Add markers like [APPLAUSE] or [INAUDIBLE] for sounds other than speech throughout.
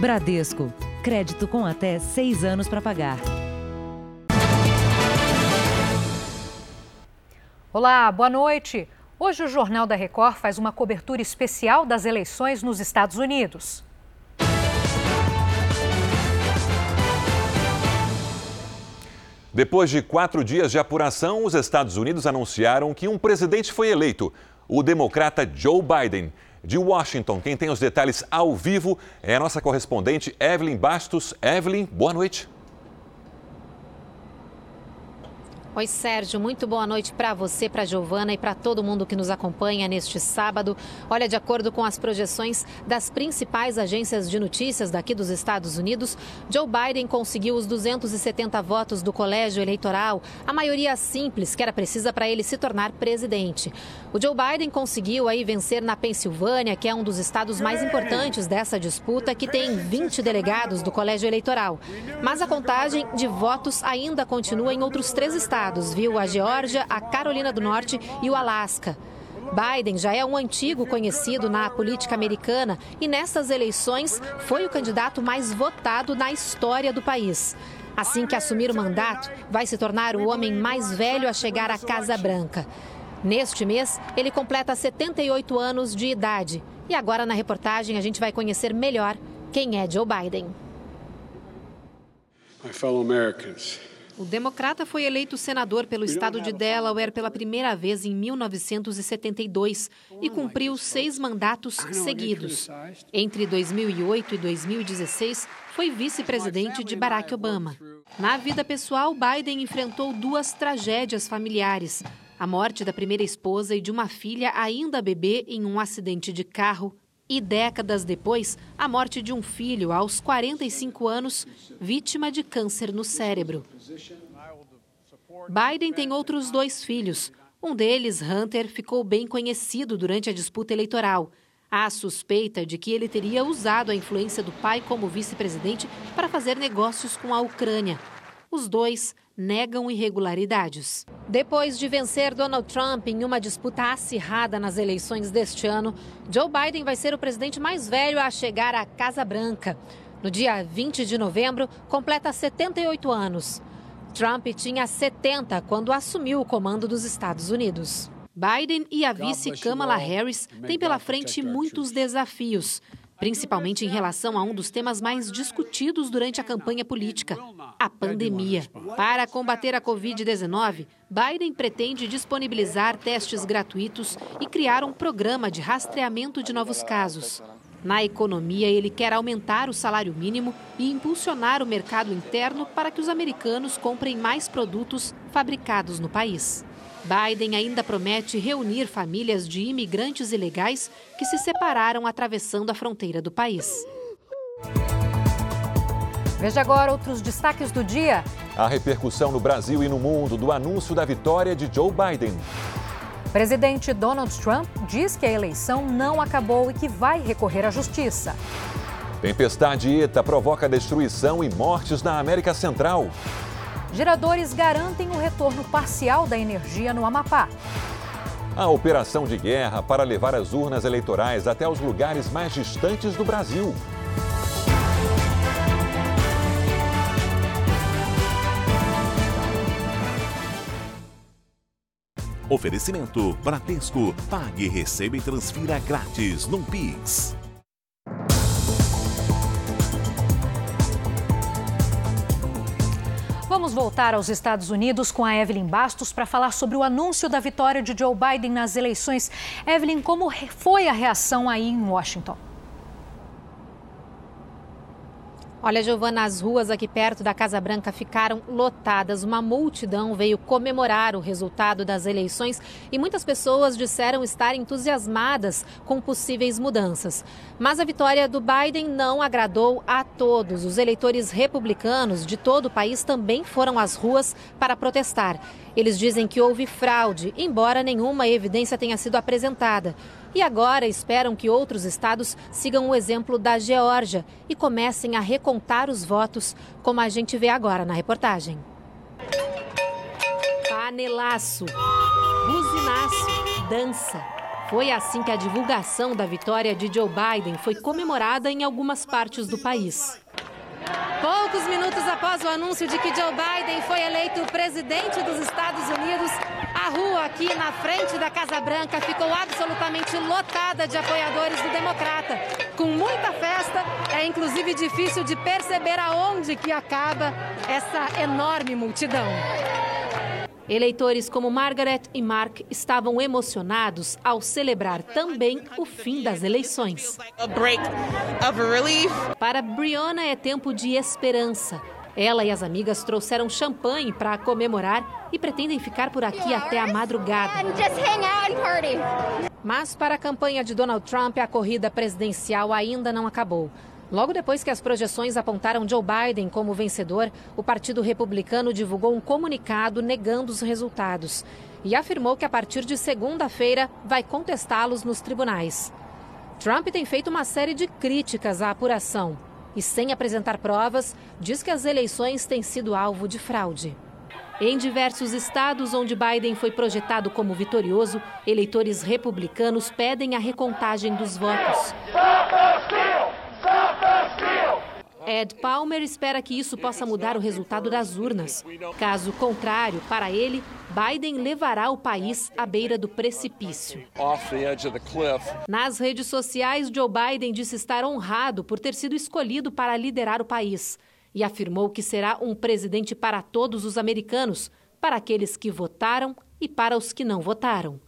Bradesco. Crédito com até seis anos para pagar. Olá, boa noite. Hoje o Jornal da Record faz uma cobertura especial das eleições nos Estados Unidos. Depois de quatro dias de apuração, os Estados Unidos anunciaram que um presidente foi eleito, o democrata Joe Biden. De Washington, quem tem os detalhes ao vivo é a nossa correspondente Evelyn Bastos. Evelyn, boa noite. Oi, Sérgio, muito boa noite para você, para Giovana e para todo mundo que nos acompanha neste sábado. Olha, de acordo com as projeções das principais agências de notícias daqui dos Estados Unidos, Joe Biden conseguiu os 270 votos do colégio eleitoral, a maioria simples que era precisa para ele se tornar presidente. O Joe Biden conseguiu aí vencer na Pensilvânia, que é um dos estados mais importantes dessa disputa, que tem 20 delegados do colégio eleitoral. Mas a contagem de votos ainda continua em outros três estados estados, viu? A Geórgia, a Carolina do Norte e o Alasca. Biden já é um antigo conhecido na política americana e nessas eleições foi o candidato mais votado na história do país. Assim que assumir o mandato, vai se tornar o homem mais velho a chegar à Casa Branca. Neste mês, ele completa 78 anos de idade. E agora na reportagem a gente vai conhecer melhor quem é Joe Biden. My fellow Americans. O democrata foi eleito senador pelo estado de Delaware pela primeira vez em 1972 e cumpriu seis mandatos seguidos. Entre 2008 e 2016, foi vice-presidente de Barack Obama. Na vida pessoal, Biden enfrentou duas tragédias familiares: a morte da primeira esposa e de uma filha ainda bebê em um acidente de carro e décadas depois, a morte de um filho aos 45 anos, vítima de câncer no cérebro. Biden tem outros dois filhos. Um deles, Hunter, ficou bem conhecido durante a disputa eleitoral. Há suspeita de que ele teria usado a influência do pai como vice-presidente para fazer negócios com a Ucrânia. Os dois negam irregularidades. Depois de vencer Donald Trump em uma disputa acirrada nas eleições deste ano, Joe Biden vai ser o presidente mais velho a chegar à Casa Branca. No dia 20 de novembro, completa 78 anos. Trump tinha 70 quando assumiu o comando dos Estados Unidos. Biden e a vice Kamala Harris têm pela frente muitos desafios, principalmente em relação a um dos temas mais discutidos durante a campanha política, a pandemia. Para combater a Covid-19, Biden pretende disponibilizar testes gratuitos e criar um programa de rastreamento de novos casos. Na economia, ele quer aumentar o salário mínimo e impulsionar o mercado interno para que os americanos comprem mais produtos fabricados no país. Biden ainda promete reunir famílias de imigrantes ilegais que se separaram atravessando a fronteira do país. Veja agora outros destaques do dia. A repercussão no Brasil e no mundo do anúncio da vitória de Joe Biden. Presidente Donald Trump diz que a eleição não acabou e que vai recorrer à justiça. Tempestade ETA provoca destruição e mortes na América Central. Geradores garantem o retorno parcial da energia no Amapá. A operação de guerra para levar as urnas eleitorais até os lugares mais distantes do Brasil. Oferecimento Bradesco. Pague, receba e transfira grátis no Pix. Vamos voltar aos Estados Unidos com a Evelyn Bastos para falar sobre o anúncio da vitória de Joe Biden nas eleições. Evelyn, como foi a reação aí em Washington? Olha, Giovana, as ruas aqui perto da Casa Branca ficaram lotadas. Uma multidão veio comemorar o resultado das eleições e muitas pessoas disseram estar entusiasmadas com possíveis mudanças. Mas a vitória do Biden não agradou a todos. Os eleitores republicanos de todo o país também foram às ruas para protestar. Eles dizem que houve fraude, embora nenhuma evidência tenha sido apresentada. E agora esperam que outros estados sigam o exemplo da Geórgia e comecem a recontar os votos, como a gente vê agora na reportagem. Panelaço, buzinaço, dança, Foi assim que a divulgação da vitória de Joe Biden foi comemorada em algumas partes do país. Poucos minutos após o anúncio de que Joe Biden foi eleito presidente dos Estados Unidos, a rua aqui na frente da Casa Branca ficou absolutamente lotada de apoiadores do democrata. Com muita festa, é inclusive difícil de perceber aonde que acaba essa enorme multidão. Eleitores como Margaret e Mark estavam emocionados ao celebrar também o fim das eleições. Para Brianna é tempo de esperança. Ela e as amigas trouxeram champanhe para comemorar e pretendem ficar por aqui até a madrugada. Mas para a campanha de Donald Trump, a corrida presidencial ainda não acabou. Logo depois que as projeções apontaram Joe Biden como vencedor, o Partido Republicano divulgou um comunicado negando os resultados e afirmou que a partir de segunda-feira vai contestá-los nos tribunais. Trump tem feito uma série de críticas à apuração e, sem apresentar provas, diz que as eleições têm sido alvo de fraude. Em diversos estados onde Biden foi projetado como vitorioso, eleitores republicanos pedem a recontagem dos votos. Ed Palmer espera que isso possa mudar o resultado das urnas. Caso contrário, para ele, Biden levará o país à beira do precipício. Nas redes sociais, Joe Biden disse estar honrado por ter sido escolhido para liderar o país e afirmou que será um presidente para todos os americanos, para aqueles que votaram e para os que não votaram.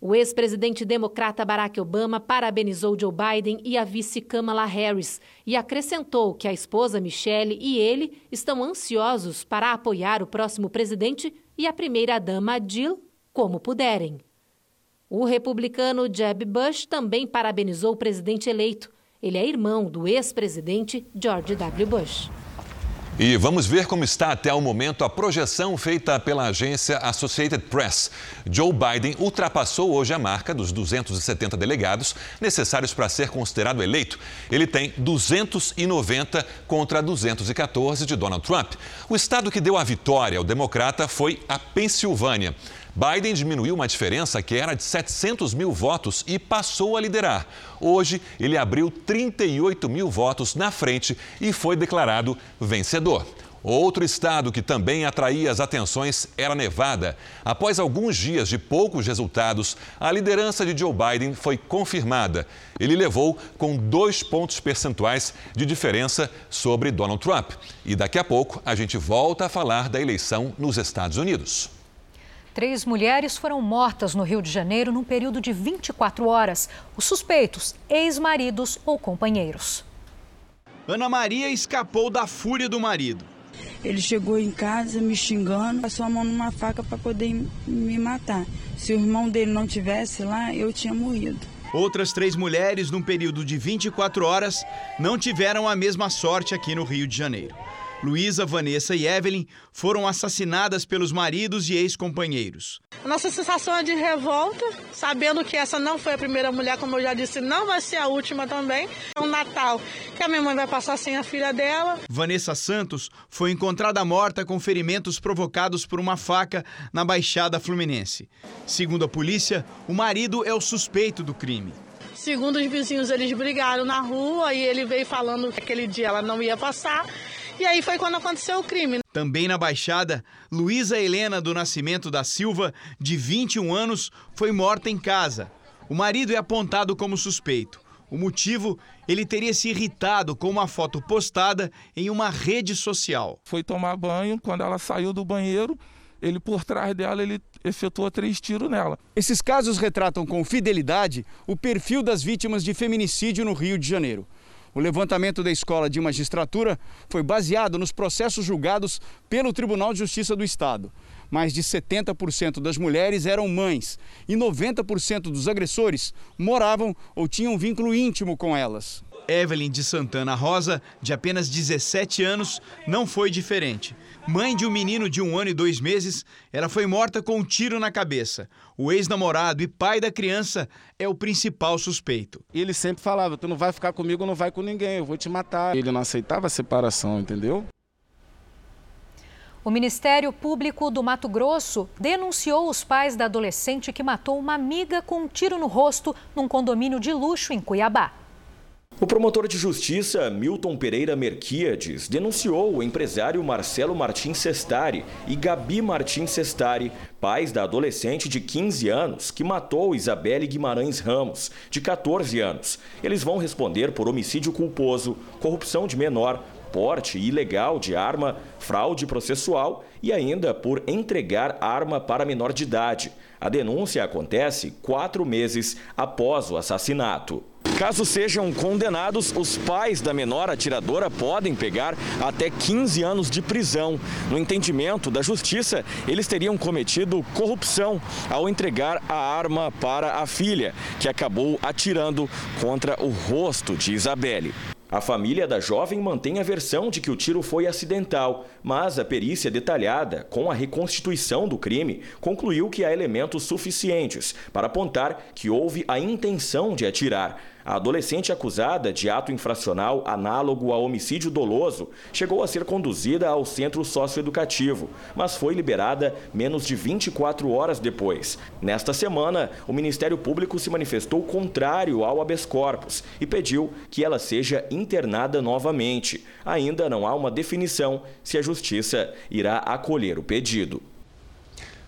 O ex-presidente democrata Barack Obama parabenizou Joe Biden e a vice Kamala Harris e acrescentou que a esposa Michelle e ele estão ansiosos para apoiar o próximo presidente e a primeira-dama Jill como puderem. O republicano Jeb Bush também parabenizou o presidente eleito. Ele é irmão do ex-presidente George W. Bush. E vamos ver como está até o momento a projeção feita pela agência Associated Press. Joe Biden ultrapassou hoje a marca dos 270 delegados necessários para ser considerado eleito. Ele tem 290 contra 214 de Donald Trump. O estado que deu a vitória ao democrata foi a Pensilvânia. Biden diminuiu uma diferença que era de 700 mil votos e passou a liderar. Hoje, ele abriu 38 mil votos na frente e foi declarado vencedor. Outro estado que também atraía as atenções era Nevada. Após alguns dias de poucos resultados, a liderança de Joe Biden foi confirmada. Ele levou com dois pontos percentuais de diferença sobre Donald Trump. E daqui a pouco a gente volta a falar da eleição nos Estados Unidos. Três mulheres foram mortas no Rio de Janeiro num período de 24 horas. Os suspeitos, ex-maridos ou companheiros. Ana Maria escapou da fúria do marido. Ele chegou em casa me xingando, passou a mão numa faca para poder me matar. Se o irmão dele não tivesse lá, eu tinha morrido. Outras três mulheres, num período de 24 horas, não tiveram a mesma sorte aqui no Rio de Janeiro. Luísa, Vanessa e Evelyn foram assassinadas pelos maridos e ex-companheiros. Nossa sensação é de revolta, sabendo que essa não foi a primeira mulher, como eu já disse, não vai ser a última também. É um Natal que a minha mãe vai passar sem a filha dela. Vanessa Santos foi encontrada morta com ferimentos provocados por uma faca na Baixada Fluminense. Segundo a polícia, o marido é o suspeito do crime. Segundo os vizinhos, eles brigaram na rua e ele veio falando que aquele dia ela não ia passar e aí foi quando aconteceu o crime. Também na Baixada, Luísa Helena do Nascimento da Silva, de 21 anos, foi morta em casa. O marido é apontado como suspeito. O motivo, ele teria se irritado com uma foto postada em uma rede social. Foi tomar banho, quando ela saiu do banheiro, ele por trás dela, ele efetuou três tiros nela. Esses casos retratam com fidelidade o perfil das vítimas de feminicídio no Rio de Janeiro. O levantamento da Escola de Magistratura foi baseado nos processos julgados pelo Tribunal de Justiça do Estado. Mais de 70% das mulheres eram mães e 90% dos agressores moravam ou tinham vínculo íntimo com elas. Evelyn de Santana Rosa, de apenas 17 anos, não foi diferente. Mãe de um menino de um ano e dois meses, ela foi morta com um tiro na cabeça. O ex-namorado e pai da criança é o principal suspeito. Ele sempre falava: Tu não vai ficar comigo, não vai com ninguém, eu vou te matar. Ele não aceitava a separação, entendeu? O Ministério Público do Mato Grosso denunciou os pais da adolescente que matou uma amiga com um tiro no rosto num condomínio de luxo em Cuiabá. O promotor de justiça Milton Pereira Merquiades denunciou o empresário Marcelo Martins Sestari e Gabi Martins Sestari, pais da adolescente de 15 anos que matou Isabelle Guimarães Ramos, de 14 anos. Eles vão responder por homicídio culposo, corrupção de menor, porte ilegal de arma, fraude processual e ainda por entregar arma para menor de idade. A denúncia acontece quatro meses após o assassinato. Caso sejam condenados, os pais da menor atiradora podem pegar até 15 anos de prisão. No entendimento da justiça, eles teriam cometido corrupção ao entregar a arma para a filha, que acabou atirando contra o rosto de Isabelle. A família da jovem mantém a versão de que o tiro foi acidental, mas a perícia detalhada, com a reconstituição do crime, concluiu que há elementos suficientes para apontar que houve a intenção de atirar. A adolescente acusada de ato infracional análogo a homicídio doloso chegou a ser conduzida ao centro socioeducativo, mas foi liberada menos de 24 horas depois. Nesta semana, o Ministério Público se manifestou contrário ao habeas corpus e pediu que ela seja internada novamente. Ainda não há uma definição se a Justiça irá acolher o pedido.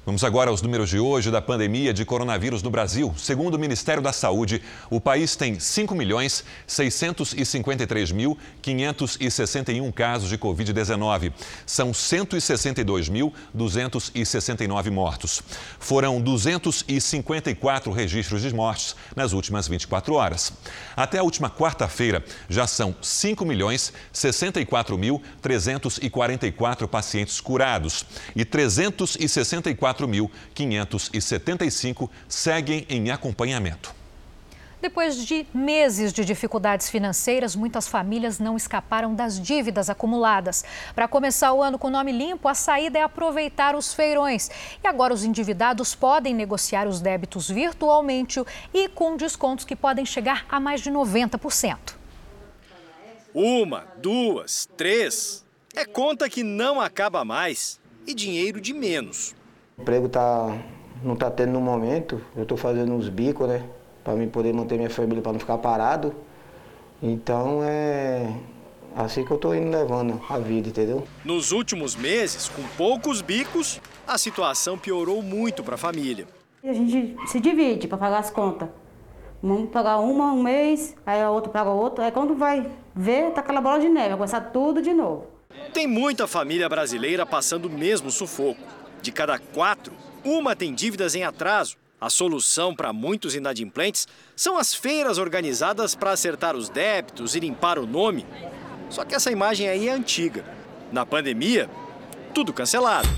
Vamos agora aos números de hoje da pandemia de coronavírus no Brasil. Segundo o Ministério da Saúde, o país tem 5 milhões 653 mil 561 casos de Covid-19. São 162.269 mortos. Foram 254 registros de mortes nas últimas 24 horas. Até a última quarta-feira, já são 5 milhões 64 mil 344 pacientes curados e 364 4.575 seguem em acompanhamento. Depois de meses de dificuldades financeiras, muitas famílias não escaparam das dívidas acumuladas. Para começar o ano com nome limpo, a saída é aproveitar os feirões. E agora os endividados podem negociar os débitos virtualmente e com descontos que podem chegar a mais de 90%. Uma, duas, três. É conta que não acaba mais e dinheiro de menos. O emprego tá, não tá tendo no momento, eu estou fazendo uns bicos, né? Para mim poder manter minha família, para não ficar parado. Então é assim que eu estou indo levando a vida, entendeu? Nos últimos meses, com poucos bicos, a situação piorou muito para a família. A gente se divide para pagar as contas. Vamos pagar uma um mês, aí a outra paga outro. Aí quando vai ver, tá aquela bola de neve, vai começar tudo de novo. Tem muita família brasileira passando o mesmo sufoco. De cada quatro, uma tem dívidas em atraso. A solução para muitos inadimplentes são as feiras organizadas para acertar os débitos e limpar o nome. Só que essa imagem aí é antiga. Na pandemia, tudo cancelado.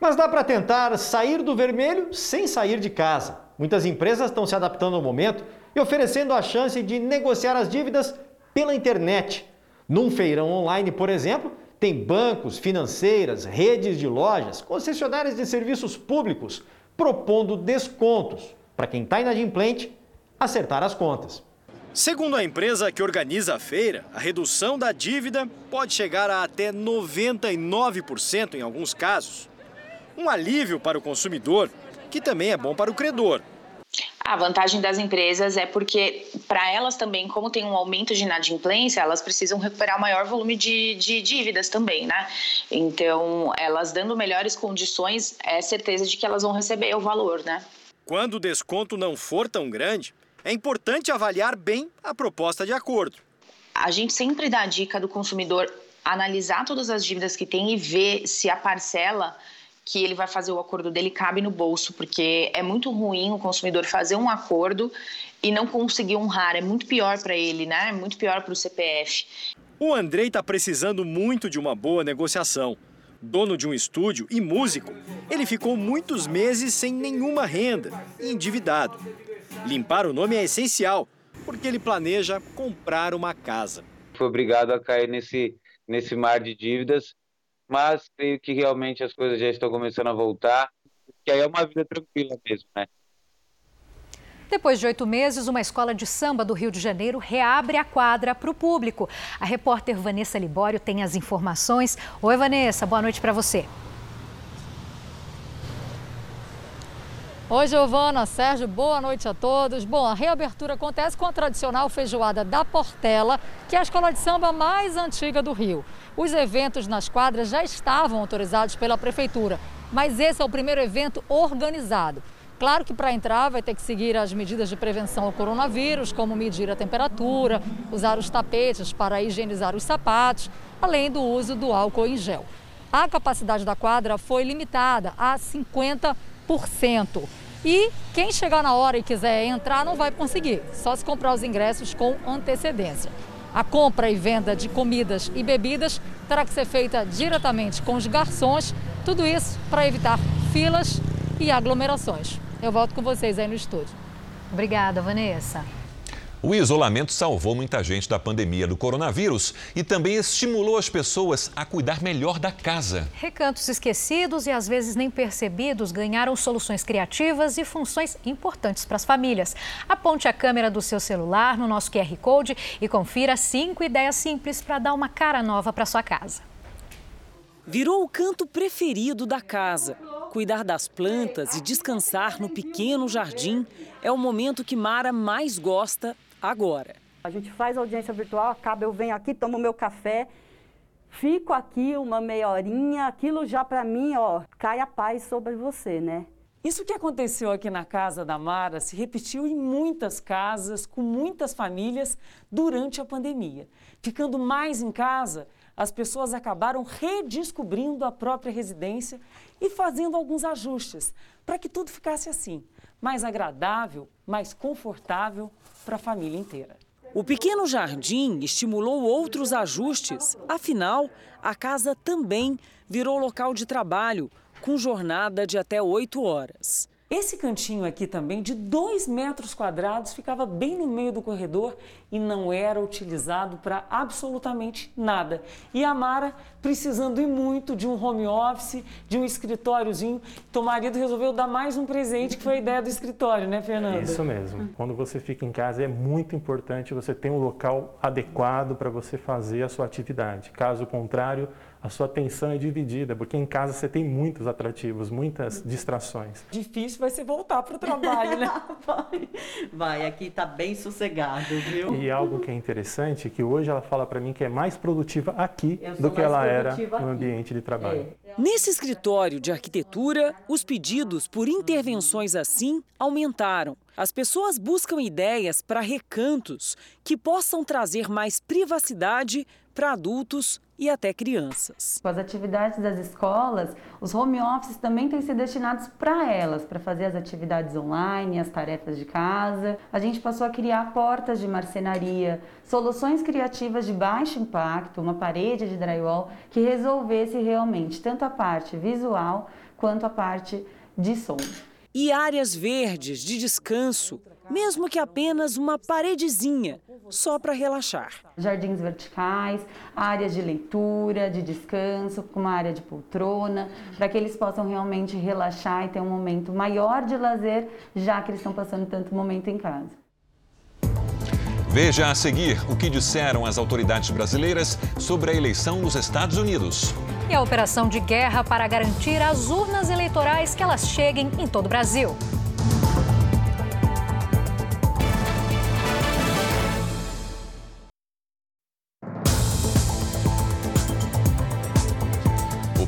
Mas dá para tentar sair do vermelho sem sair de casa. Muitas empresas estão se adaptando ao momento e oferecendo a chance de negociar as dívidas pela internet. Num feirão online, por exemplo, tem bancos, financeiras, redes de lojas, concessionárias de serviços públicos propondo descontos para quem está inadimplente acertar as contas. Segundo a empresa que organiza a feira, a redução da dívida pode chegar a até 99% em alguns casos. Um alívio para o consumidor, que também é bom para o credor. A vantagem das empresas é porque, para elas também, como tem um aumento de inadimplência, elas precisam recuperar maior volume de, de dívidas também, né? Então, elas dando melhores condições, é certeza de que elas vão receber o valor, né? Quando o desconto não for tão grande, é importante avaliar bem a proposta de acordo. A gente sempre dá a dica do consumidor analisar todas as dívidas que tem e ver se a parcela que ele vai fazer o acordo dele cabe no bolso, porque é muito ruim o consumidor fazer um acordo e não conseguir honrar, é muito pior para ele, né? É muito pior para o CPF. O Andrei está precisando muito de uma boa negociação. Dono de um estúdio e músico, ele ficou muitos meses sem nenhuma renda e endividado. Limpar o nome é essencial, porque ele planeja comprar uma casa. Foi obrigado a cair nesse, nesse mar de dívidas mas creio que realmente as coisas já estão começando a voltar, que aí é uma vida tranquila mesmo, né? Depois de oito meses, uma escola de samba do Rio de Janeiro reabre a quadra para o público. A repórter Vanessa Libório tem as informações. Oi, Vanessa, boa noite para você. Oi, Giovana, Sérgio, boa noite a todos. Bom, a reabertura acontece com a tradicional feijoada da Portela, que é a escola de samba mais antiga do Rio. Os eventos nas quadras já estavam autorizados pela prefeitura, mas esse é o primeiro evento organizado. Claro que para entrar vai ter que seguir as medidas de prevenção ao coronavírus, como medir a temperatura, usar os tapetes para higienizar os sapatos, além do uso do álcool em gel. A capacidade da quadra foi limitada a 50%. E quem chegar na hora e quiser entrar não vai conseguir, só se comprar os ingressos com antecedência. A compra e venda de comidas e bebidas terá que ser feita diretamente com os garçons, tudo isso para evitar filas e aglomerações. Eu volto com vocês aí no estúdio. Obrigada, Vanessa. O isolamento salvou muita gente da pandemia do coronavírus e também estimulou as pessoas a cuidar melhor da casa. Recantos esquecidos e às vezes nem percebidos ganharam soluções criativas e funções importantes para as famílias. Aponte a câmera do seu celular no nosso QR Code e confira cinco ideias simples para dar uma cara nova para sua casa. Virou o canto preferido da casa. Cuidar das plantas e descansar no pequeno jardim é o momento que Mara mais gosta agora. A gente faz audiência virtual, acaba, eu venho aqui, tomo meu café, fico aqui uma meia horinha, aquilo já para mim, ó, cai a paz sobre você, né? Isso que aconteceu aqui na casa da Mara se repetiu em muitas casas, com muitas famílias, durante a pandemia. Ficando mais em casa, as pessoas acabaram redescobrindo a própria residência e fazendo alguns ajustes para que tudo ficasse assim, mais agradável, mais confortável para a família inteira. O pequeno jardim estimulou outros ajustes, afinal, a casa também virou local de trabalho, com jornada de até oito horas. Esse cantinho aqui também, de dois metros quadrados, ficava bem no meio do corredor e não era utilizado para absolutamente nada. E a Mara, precisando e muito de um home office, de um escritóriozinho, então o marido resolveu dar mais um presente, que foi a ideia do escritório, né, Fernando? Isso mesmo. Quando você fica em casa, é muito importante você ter um local adequado para você fazer a sua atividade. Caso contrário, a sua atenção é dividida, porque em casa você tem muitos atrativos, muitas distrações. Difícil vai ser voltar para o trabalho, né? [LAUGHS] vai, vai, aqui está bem sossegado, viu? E algo que é interessante, que hoje ela fala para mim que é mais produtiva aqui do que ela era no aqui. ambiente de trabalho. É. Nesse escritório de arquitetura, os pedidos por intervenções assim aumentaram. As pessoas buscam ideias para recantos que possam trazer mais privacidade para adultos e até crianças. Com as atividades das escolas, os home offices também têm sido destinados para elas, para fazer as atividades online, as tarefas de casa. A gente passou a criar portas de marcenaria, soluções criativas de baixo impacto, uma parede de drywall que resolvesse realmente tanto a parte visual quanto a parte de som. E áreas verdes de descanso, mesmo que apenas uma paredezinha, só para relaxar. Jardins verticais, áreas de leitura, de descanso, com uma área de poltrona, para que eles possam realmente relaxar e ter um momento maior de lazer, já que eles estão passando tanto momento em casa. Veja a seguir o que disseram as autoridades brasileiras sobre a eleição nos Estados Unidos. E a operação de guerra para garantir as urnas eleitorais que elas cheguem em todo o Brasil.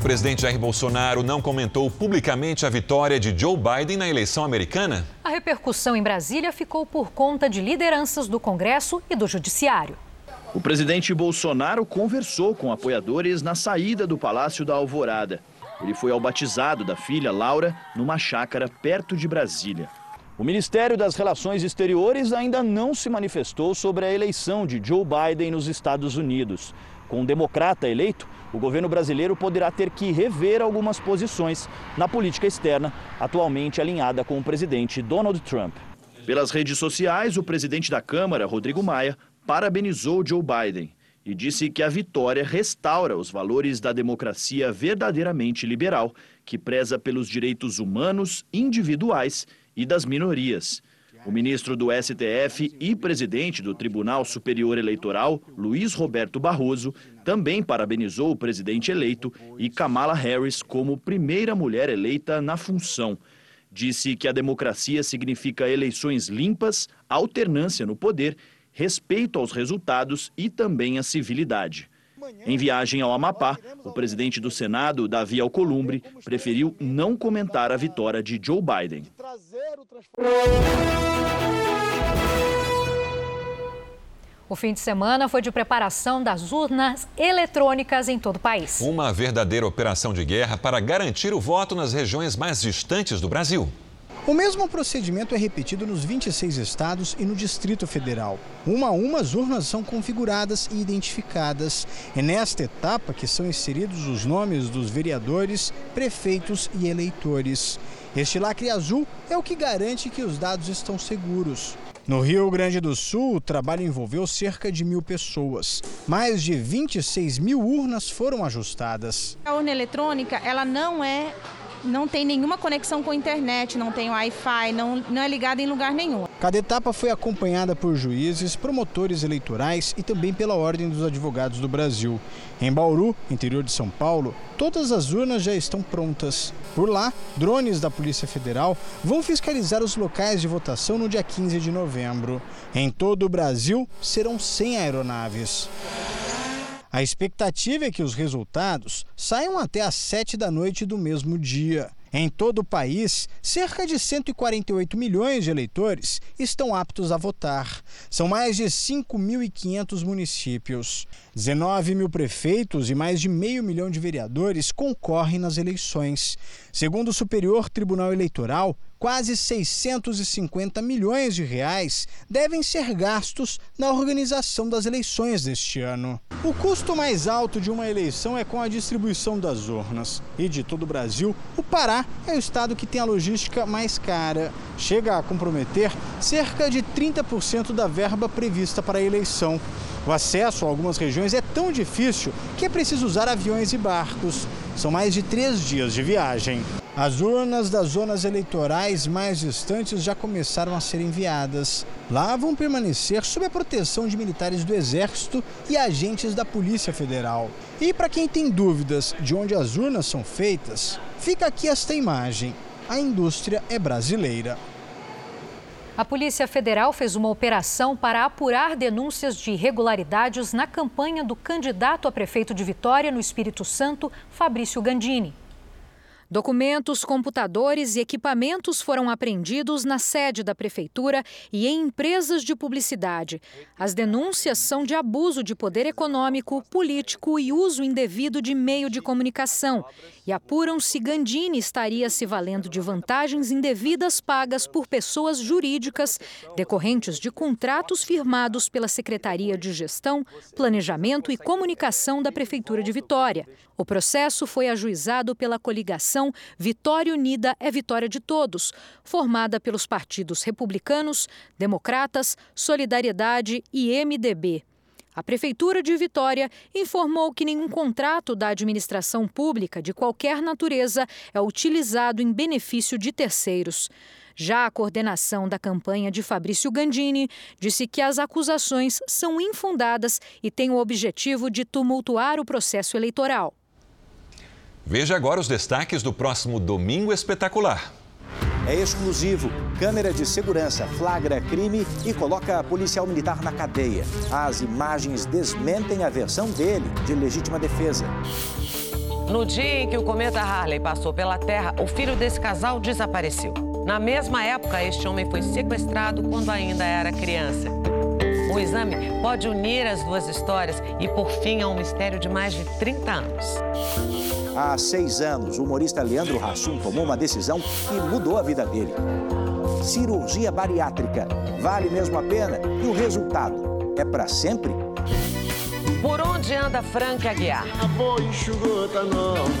Presidente Jair Bolsonaro não comentou publicamente a vitória de Joe Biden na eleição americana? A repercussão em Brasília ficou por conta de lideranças do Congresso e do Judiciário. O presidente Bolsonaro conversou com apoiadores na saída do Palácio da Alvorada. Ele foi ao batizado da filha Laura numa chácara perto de Brasília. O Ministério das Relações Exteriores ainda não se manifestou sobre a eleição de Joe Biden nos Estados Unidos. Com um democrata eleito, o governo brasileiro poderá ter que rever algumas posições na política externa, atualmente alinhada com o presidente Donald Trump. Pelas redes sociais, o presidente da Câmara, Rodrigo Maia, parabenizou Joe Biden e disse que a vitória restaura os valores da democracia verdadeiramente liberal, que preza pelos direitos humanos, individuais e das minorias. O ministro do STF e presidente do Tribunal Superior Eleitoral, Luiz Roberto Barroso, também parabenizou o presidente eleito e Kamala Harris como primeira mulher eleita na função. Disse que a democracia significa eleições limpas, alternância no poder, respeito aos resultados e também a civilidade. Em viagem ao Amapá, o presidente do Senado, Davi Alcolumbre, preferiu não comentar a vitória de Joe Biden. O fim de semana foi de preparação das urnas eletrônicas em todo o país. Uma verdadeira operação de guerra para garantir o voto nas regiões mais distantes do Brasil. O mesmo procedimento é repetido nos 26 estados e no Distrito Federal. Uma a uma, as urnas são configuradas e identificadas. É nesta etapa que são inseridos os nomes dos vereadores, prefeitos e eleitores. Este lacre azul é o que garante que os dados estão seguros. No Rio Grande do Sul, o trabalho envolveu cerca de mil pessoas. Mais de 26 mil urnas foram ajustadas. A urna eletrônica, ela não é não tem nenhuma conexão com a internet, não tem Wi-Fi, não, não é ligada em lugar nenhum. Cada etapa foi acompanhada por juízes, promotores eleitorais e também pela Ordem dos Advogados do Brasil. Em Bauru, interior de São Paulo, todas as urnas já estão prontas. Por lá, drones da Polícia Federal vão fiscalizar os locais de votação no dia 15 de novembro. Em todo o Brasil, serão 100 aeronaves. A expectativa é que os resultados saiam até às 7 da noite do mesmo dia. Em todo o país, cerca de 148 milhões de eleitores estão aptos a votar. São mais de 5.500 municípios. 19 mil prefeitos e mais de meio milhão de vereadores concorrem nas eleições. Segundo o Superior Tribunal Eleitoral, quase 650 milhões de reais devem ser gastos na organização das eleições deste ano. O custo mais alto de uma eleição é com a distribuição das urnas. E de todo o Brasil, o Pará é o estado que tem a logística mais cara. Chega a comprometer cerca de 30% da verba prevista para a eleição. O acesso a algumas regiões é tão difícil que é preciso usar aviões e barcos. São mais de três dias de viagem. As urnas das zonas eleitorais mais distantes já começaram a ser enviadas. Lá vão permanecer sob a proteção de militares do Exército e agentes da Polícia Federal. E para quem tem dúvidas de onde as urnas são feitas, fica aqui esta imagem. A indústria é brasileira. A Polícia Federal fez uma operação para apurar denúncias de irregularidades na campanha do candidato a prefeito de Vitória, no Espírito Santo, Fabrício Gandini. Documentos, computadores e equipamentos foram apreendidos na sede da prefeitura e em empresas de publicidade. As denúncias são de abuso de poder econômico, político e uso indevido de meio de comunicação e apuram se Gandini estaria se valendo de vantagens indevidas pagas por pessoas jurídicas decorrentes de contratos firmados pela Secretaria de Gestão, Planejamento e Comunicação da Prefeitura de Vitória. O processo foi ajuizado pela coligação Vitória Unida é Vitória de Todos, formada pelos partidos republicanos, democratas, Solidariedade e MDB. A Prefeitura de Vitória informou que nenhum contrato da administração pública de qualquer natureza é utilizado em benefício de terceiros. Já a coordenação da campanha de Fabrício Gandini disse que as acusações são infundadas e têm o objetivo de tumultuar o processo eleitoral. Veja agora os destaques do próximo Domingo Espetacular. É exclusivo. Câmera de segurança flagra crime e coloca policial militar na cadeia. As imagens desmentem a versão dele de legítima defesa. No dia em que o cometa Harley passou pela Terra, o filho desse casal desapareceu. Na mesma época, este homem foi sequestrado quando ainda era criança. O exame pode unir as duas histórias e, por fim, a um mistério de mais de 30 anos. Há seis anos, o humorista Leandro Hassum tomou uma decisão que mudou a vida dele. Cirurgia bariátrica. Vale mesmo a pena? E o resultado? É para sempre? Por onde anda Frank Aguiar?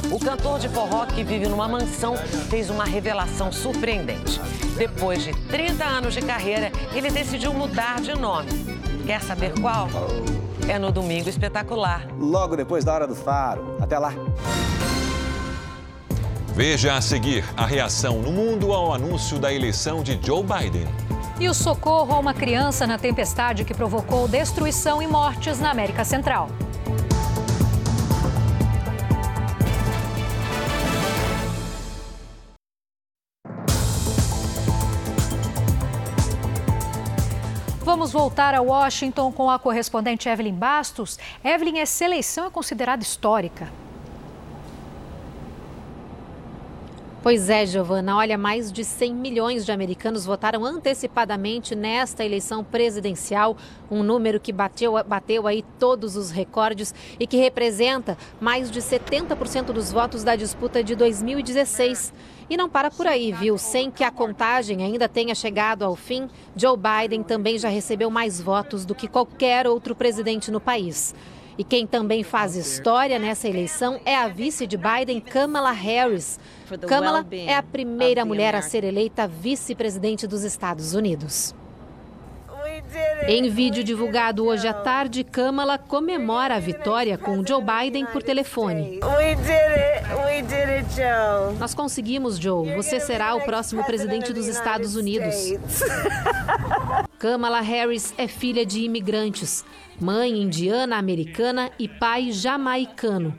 O cantor de forró que vive numa mansão fez uma revelação surpreendente. Depois de 30 anos de carreira, ele decidiu mudar de nome. Quer saber qual? É no Domingo Espetacular. Logo depois da Hora do Faro. Até lá. Veja a seguir a reação no mundo ao anúncio da eleição de Joe Biden. E o socorro a uma criança na tempestade que provocou destruição e mortes na América Central. Vamos voltar a Washington com a correspondente Evelyn Bastos. Evelyn, essa eleição é considerada histórica. Pois é, Giovana. Olha, mais de 100 milhões de americanos votaram antecipadamente nesta eleição presidencial, um número que bateu, bateu aí todos os recordes e que representa mais de 70% dos votos da disputa de 2016. E não para por aí, viu? Sem que a contagem ainda tenha chegado ao fim, Joe Biden também já recebeu mais votos do que qualquer outro presidente no país. E quem também faz história nessa eleição é a vice de Biden, Kamala Harris. Kamala é a primeira mulher a ser eleita vice-presidente dos Estados Unidos. Em vídeo divulgado hoje à tarde, Kamala comemora a vitória com Joe Biden por telefone. Nós conseguimos, Joe. Você será o próximo presidente dos Estados Unidos. [LAUGHS] Kamala Harris é filha de imigrantes, mãe indiana americana e pai jamaicano.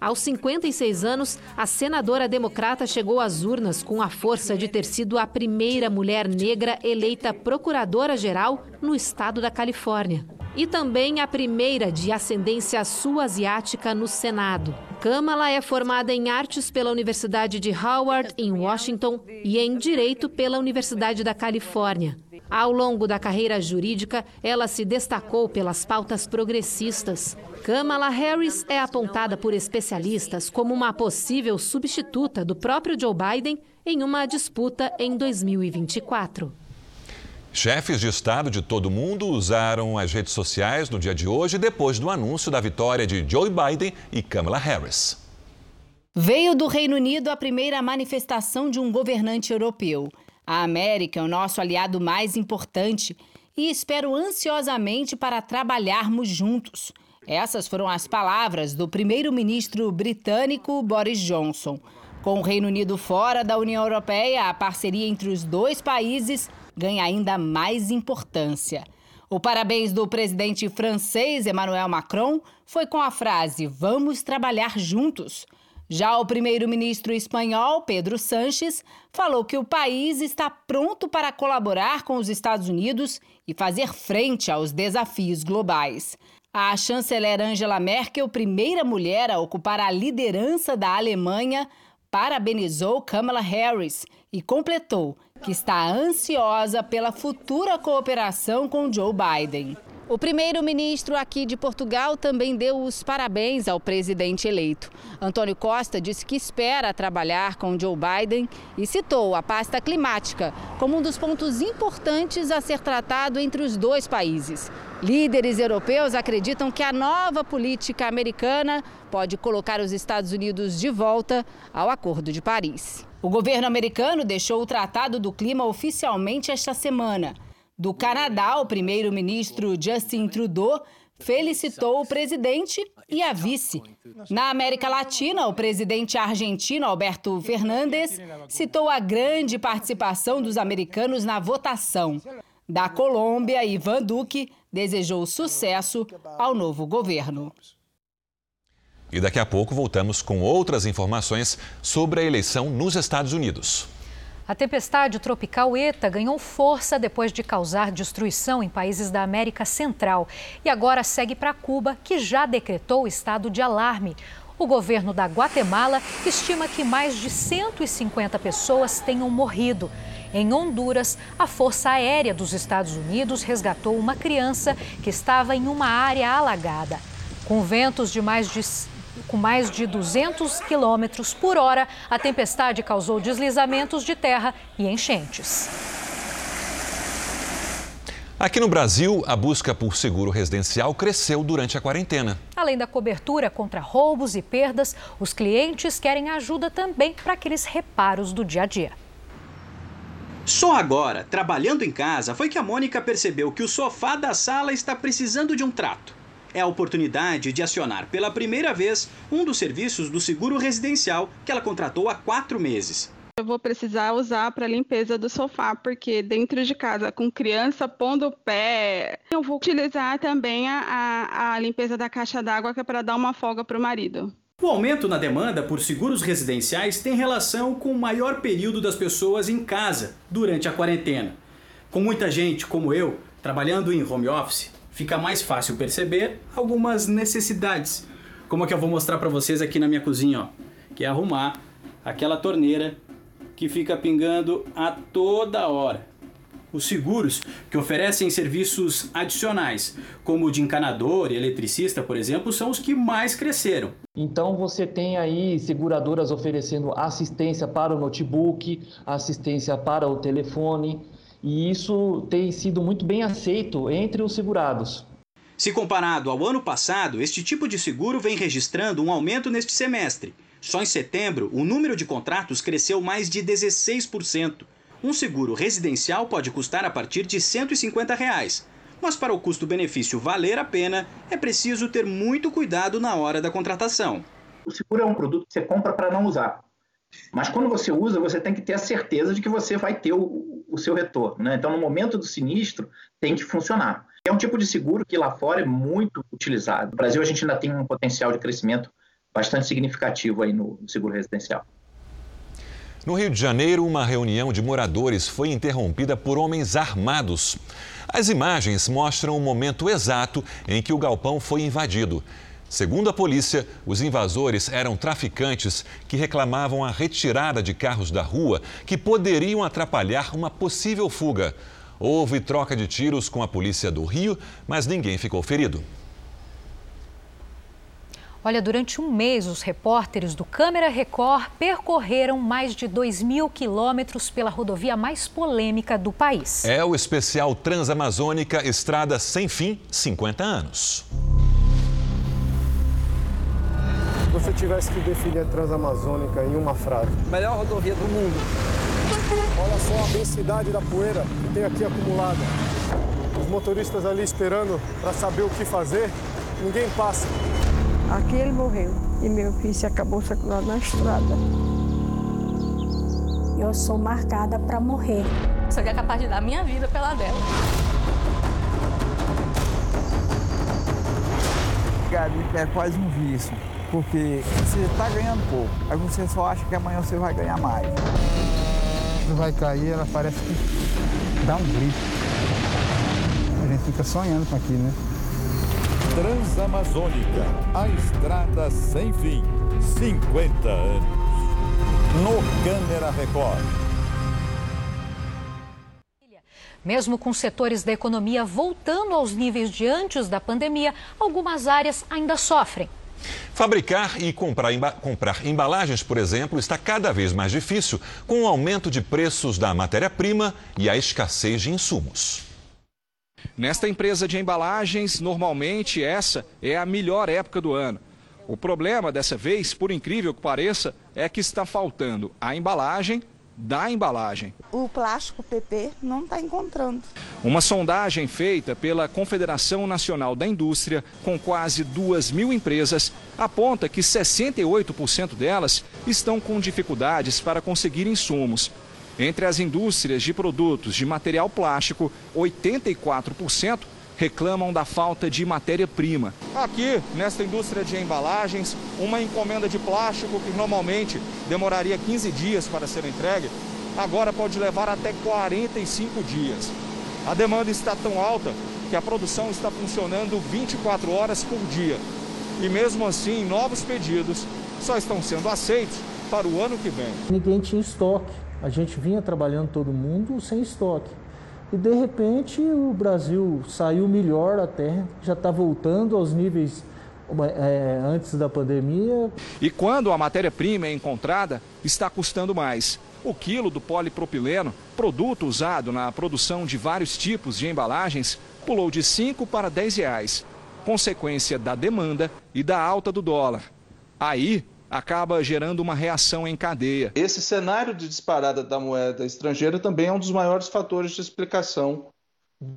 Aos 56 anos, a senadora democrata chegou às urnas com a força de ter sido a primeira mulher negra eleita procuradora-geral no estado da Califórnia. E também a primeira de ascendência sul-asiática no Senado. Kamala é formada em artes pela Universidade de Howard, em Washington, e em direito pela Universidade da Califórnia. Ao longo da carreira jurídica, ela se destacou pelas pautas progressistas. Kamala Harris é apontada por especialistas como uma possível substituta do próprio Joe Biden em uma disputa em 2024. Chefes de Estado de todo o mundo usaram as redes sociais no dia de hoje depois do anúncio da vitória de Joe Biden e Kamala Harris. Veio do Reino Unido a primeira manifestação de um governante europeu. A América é o nosso aliado mais importante e espero ansiosamente para trabalharmos juntos. Essas foram as palavras do primeiro-ministro britânico Boris Johnson. Com o Reino Unido fora da União Europeia, a parceria entre os dois países ganha ainda mais importância. O parabéns do presidente francês Emmanuel Macron foi com a frase: Vamos trabalhar juntos. Já o primeiro-ministro espanhol, Pedro Sanches, falou que o país está pronto para colaborar com os Estados Unidos e fazer frente aos desafios globais. A chanceler Angela Merkel, primeira mulher a ocupar a liderança da Alemanha, parabenizou Kamala Harris e completou que está ansiosa pela futura cooperação com Joe Biden. O primeiro-ministro aqui de Portugal também deu os parabéns ao presidente eleito. Antônio Costa disse que espera trabalhar com Joe Biden e citou a pasta climática como um dos pontos importantes a ser tratado entre os dois países. Líderes europeus acreditam que a nova política americana pode colocar os Estados Unidos de volta ao Acordo de Paris. O governo americano deixou o Tratado do Clima oficialmente esta semana. Do Canadá, o primeiro-ministro Justin Trudeau felicitou o presidente e a vice. Na América Latina, o presidente argentino Alberto Fernandes citou a grande participação dos americanos na votação. Da Colômbia, Ivan Duque desejou sucesso ao novo governo. E daqui a pouco voltamos com outras informações sobre a eleição nos Estados Unidos. A tempestade tropical ETA ganhou força depois de causar destruição em países da América Central e agora segue para Cuba, que já decretou estado de alarme. O governo da Guatemala estima que mais de 150 pessoas tenham morrido. Em Honduras, a Força Aérea dos Estados Unidos resgatou uma criança que estava em uma área alagada. Com ventos de mais de com mais de 200 quilômetros por hora, a tempestade causou deslizamentos de terra e enchentes. Aqui no Brasil, a busca por seguro residencial cresceu durante a quarentena. Além da cobertura contra roubos e perdas, os clientes querem ajuda também para aqueles reparos do dia a dia. Só agora, trabalhando em casa, foi que a Mônica percebeu que o sofá da sala está precisando de um trato é a oportunidade de acionar pela primeira vez um dos serviços do seguro residencial que ela contratou há quatro meses. Eu vou precisar usar para limpeza do sofá, porque dentro de casa, com criança pondo o pé, eu vou utilizar também a, a, a limpeza da caixa d'água, que é para dar uma folga para o marido. O aumento na demanda por seguros residenciais tem relação com o maior período das pessoas em casa durante a quarentena. Com muita gente, como eu, trabalhando em home office, fica mais fácil perceber algumas necessidades, como a que eu vou mostrar para vocês aqui na minha cozinha, ó, que é arrumar aquela torneira que fica pingando a toda hora. Os seguros, que oferecem serviços adicionais, como o de encanador e eletricista, por exemplo, são os que mais cresceram. Então você tem aí seguradoras oferecendo assistência para o notebook, assistência para o telefone, e isso tem sido muito bem aceito entre os segurados. Se comparado ao ano passado, este tipo de seguro vem registrando um aumento neste semestre. Só em setembro, o número de contratos cresceu mais de 16%. Um seguro residencial pode custar a partir de 150 reais. mas para o custo-benefício valer a pena, é preciso ter muito cuidado na hora da contratação. O seguro é um produto que você compra para não usar. Mas quando você usa, você tem que ter a certeza de que você vai ter o, o seu retorno. Né? Então, no momento do sinistro, tem que funcionar. É um tipo de seguro que lá fora é muito utilizado. No Brasil, a gente ainda tem um potencial de crescimento bastante significativo aí no seguro residencial. No Rio de Janeiro, uma reunião de moradores foi interrompida por homens armados. As imagens mostram o momento exato em que o galpão foi invadido. Segundo a polícia, os invasores eram traficantes que reclamavam a retirada de carros da rua que poderiam atrapalhar uma possível fuga. Houve troca de tiros com a polícia do Rio, mas ninguém ficou ferido. Olha, durante um mês, os repórteres do Câmera Record percorreram mais de 2 mil quilômetros pela rodovia mais polêmica do país. É o especial Transamazônica Estrada Sem Fim 50 anos. Se você tivesse que definir a Transamazônica em uma frase. Melhor rodovia do mundo. Olha só a densidade da poeira que tem aqui acumulada. Os motoristas ali esperando para saber o que fazer, ninguém passa. Aqui ele morreu e meu filho se acabou saculado na estrada. Eu sou marcada para morrer. Só que é capaz de dar minha vida pela dela. É quase um vício, porque você está ganhando pouco, aí você só acha que amanhã você vai ganhar mais. Quando vai cair, ela parece que dá um grito. A gente fica sonhando com aquilo, né? Transamazônica, a estrada sem fim. 50 anos. No Câmera Record. Mesmo com setores da economia voltando aos níveis de antes da pandemia, algumas áreas ainda sofrem. Fabricar e comprar, comprar, embalagens, por exemplo, está cada vez mais difícil com o aumento de preços da matéria-prima e a escassez de insumos. Nesta empresa de embalagens, normalmente essa é a melhor época do ano. O problema dessa vez, por incrível que pareça, é que está faltando a embalagem da embalagem. O plástico PP não está encontrando. Uma sondagem feita pela Confederação Nacional da Indústria, com quase 2 mil empresas, aponta que 68% delas estão com dificuldades para conseguir insumos. Entre as indústrias de produtos de material plástico, 84% reclamam da falta de matéria-prima. Aqui, nesta indústria de embalagens, uma encomenda de plástico que normalmente demoraria 15 dias para ser entregue, agora pode levar até 45 dias. A demanda está tão alta que a produção está funcionando 24 horas por dia. E mesmo assim, novos pedidos só estão sendo aceitos para o ano que vem. Ninguém tinha estoque. A gente vinha trabalhando todo mundo sem estoque. E de repente o Brasil saiu melhor até, já está voltando aos níveis é, antes da pandemia. E quando a matéria-prima é encontrada, está custando mais. O quilo do polipropileno, produto usado na produção de vários tipos de embalagens, pulou de 5 para 10 reais, consequência da demanda e da alta do dólar. Aí, acaba gerando uma reação em cadeia. Esse cenário de disparada da moeda estrangeira também é um dos maiores fatores de explicação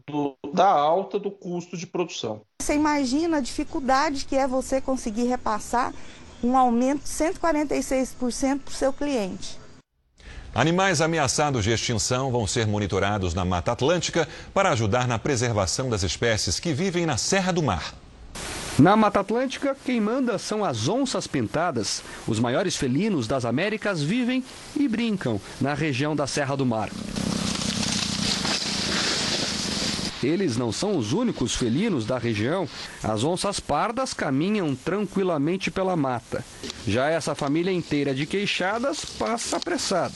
do, da alta do custo de produção. Você imagina a dificuldade que é você conseguir repassar um aumento de 146% para o seu cliente. Animais ameaçados de extinção vão ser monitorados na Mata Atlântica para ajudar na preservação das espécies que vivem na Serra do Mar. Na Mata Atlântica, quem manda são as onças pintadas. Os maiores felinos das Américas vivem e brincam na região da Serra do Mar. Eles não são os únicos felinos da região. As onças pardas caminham tranquilamente pela mata. Já essa família inteira de queixadas passa apressada.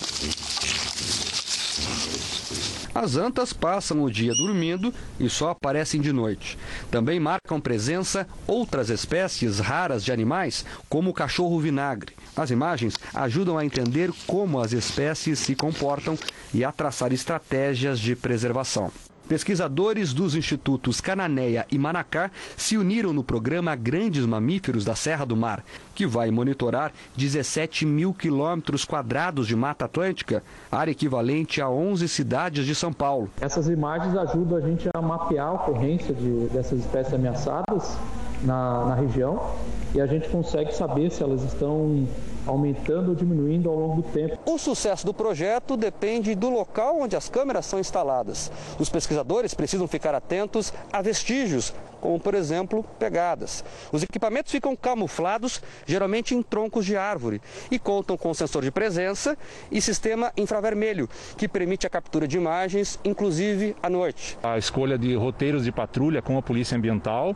As antas passam o dia dormindo e só aparecem de noite. Também marcam presença outras espécies raras de animais, como o cachorro vinagre. As imagens ajudam a entender como as espécies se comportam e a traçar estratégias de preservação. Pesquisadores dos institutos Cananéia e Manacá se uniram no programa Grandes Mamíferos da Serra do Mar, que vai monitorar 17 mil quilômetros quadrados de Mata Atlântica, área equivalente a 11 cidades de São Paulo. Essas imagens ajudam a gente a mapear a ocorrência de, dessas espécies ameaçadas na, na região e a gente consegue saber se elas estão aumentando ou diminuindo ao longo do tempo. O sucesso do projeto depende do local onde as câmeras são instaladas. Os pesquisadores precisam ficar atentos a vestígios, como por exemplo pegadas. Os equipamentos ficam camuflados, geralmente em troncos de árvore, e contam com sensor de presença e sistema infravermelho, que permite a captura de imagens, inclusive à noite. A escolha de roteiros de patrulha com a Polícia Ambiental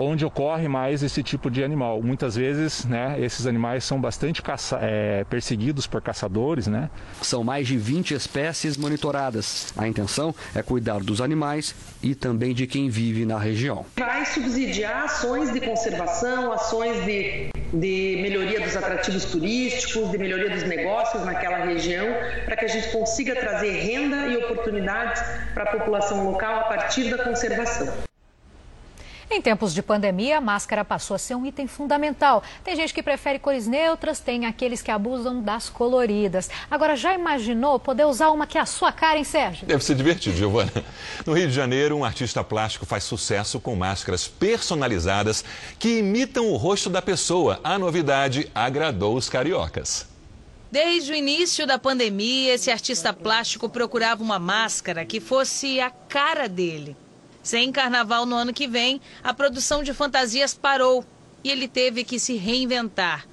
onde ocorre mais esse tipo de animal. Muitas vezes, né, esses animais são bastante caça é, perseguidos por caçadores, né? São mais de 20 espécies monitoradas. A intenção é cuidar dos animais e também de quem vive na região. Vai subsidiar ações de conservação, ações de, de melhoria dos atrativos turísticos, de melhoria dos negócios naquela região, para que a gente consiga trazer renda e oportunidades para a população local a partir da conservação. Em tempos de pandemia, a máscara passou a ser um item fundamental. Tem gente que prefere cores neutras, tem aqueles que abusam das coloridas. Agora, já imaginou poder usar uma que é a sua cara, hein, Sérgio? Deve ser divertido, Giovana. No Rio de Janeiro, um artista plástico faz sucesso com máscaras personalizadas que imitam o rosto da pessoa. A novidade agradou os cariocas. Desde o início da pandemia, esse artista plástico procurava uma máscara que fosse a cara dele. Sem carnaval no ano que vem, a produção de fantasias parou e ele teve que se reinventar.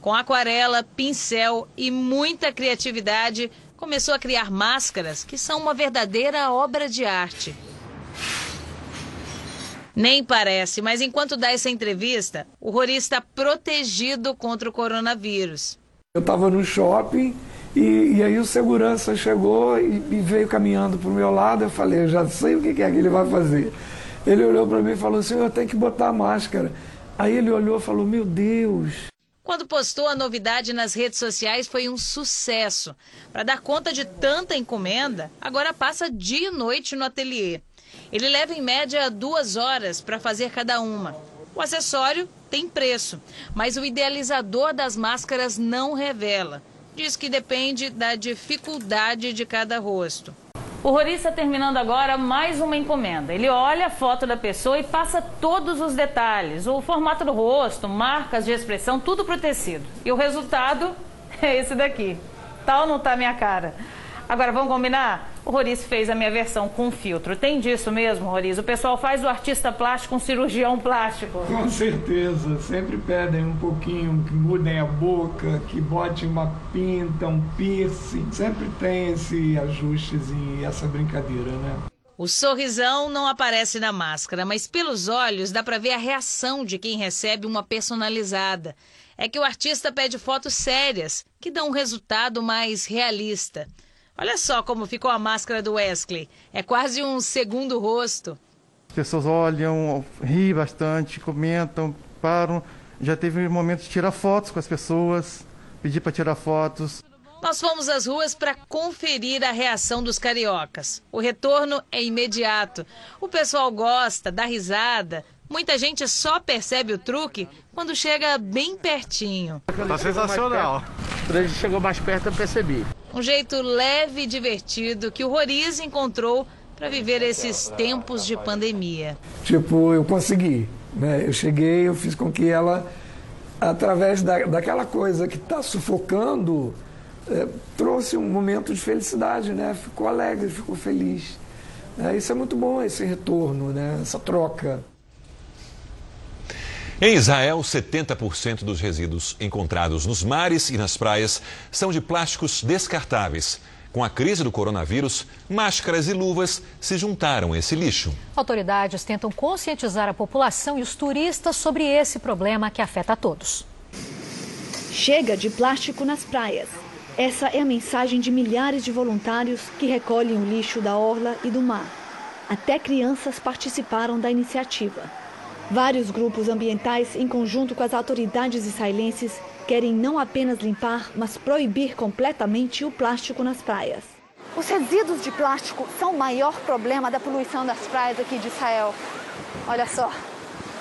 Com aquarela, pincel e muita criatividade, começou a criar máscaras que são uma verdadeira obra de arte. Nem parece, mas enquanto dá essa entrevista, o está protegido contra o coronavírus. Eu estava no shopping e, e, aí o segurança chegou e, e veio caminhando para o meu lado. Eu falei, eu já sei o que, é que ele vai fazer. Ele olhou para mim e falou assim, eu tenho que botar a máscara. Aí ele olhou e falou, meu Deus. Quando postou a novidade nas redes sociais foi um sucesso. Para dar conta de tanta encomenda, agora passa dia e noite no ateliê. Ele leva em média duas horas para fazer cada uma. O acessório tem preço, mas o idealizador das máscaras não revela diz que depende da dificuldade de cada rosto. O Rori está terminando agora mais uma encomenda. Ele olha a foto da pessoa e passa todos os detalhes, o formato do rosto, marcas de expressão, tudo para o tecido. E o resultado [LAUGHS] é esse daqui. Tal tá não tá minha cara. Agora, vamos combinar? O Roriz fez a minha versão com filtro. Tem disso mesmo, Roriz? O pessoal faz o artista plástico um cirurgião plástico. Com certeza. Sempre pedem um pouquinho que mudem a boca, que bote uma pinta, um piercing. Sempre tem esse ajustezinho e essa brincadeira, né? O sorrisão não aparece na máscara, mas pelos olhos dá para ver a reação de quem recebe uma personalizada. É que o artista pede fotos sérias, que dão um resultado mais realista. Olha só como ficou a máscara do Wesley. É quase um segundo rosto. As pessoas olham, riem bastante, comentam, param. Já teve momentos de tirar fotos com as pessoas, pedir para tirar fotos. Nós fomos às ruas para conferir a reação dos cariocas. O retorno é imediato. O pessoal gosta, dá risada. Muita gente só percebe o truque quando chega bem pertinho. Tá sensacional. Quando a gente chegou mais perto, eu percebi. Um jeito leve e divertido que o Roriz encontrou para viver esses tempos de pandemia. Tipo, eu consegui. Né? Eu cheguei, eu fiz com que ela, através da, daquela coisa que está sufocando, é, trouxe um momento de felicidade, né? Ficou alegre, ficou feliz. É, isso é muito bom, esse retorno, né? essa troca. Em Israel, 70% dos resíduos encontrados nos mares e nas praias são de plásticos descartáveis. Com a crise do coronavírus, máscaras e luvas se juntaram a esse lixo. Autoridades tentam conscientizar a população e os turistas sobre esse problema que afeta a todos. Chega de plástico nas praias. Essa é a mensagem de milhares de voluntários que recolhem o lixo da orla e do mar. Até crianças participaram da iniciativa. Vários grupos ambientais, em conjunto com as autoridades israelenses, querem não apenas limpar, mas proibir completamente o plástico nas praias. Os resíduos de plástico são o maior problema da poluição das praias aqui de Israel. Olha só,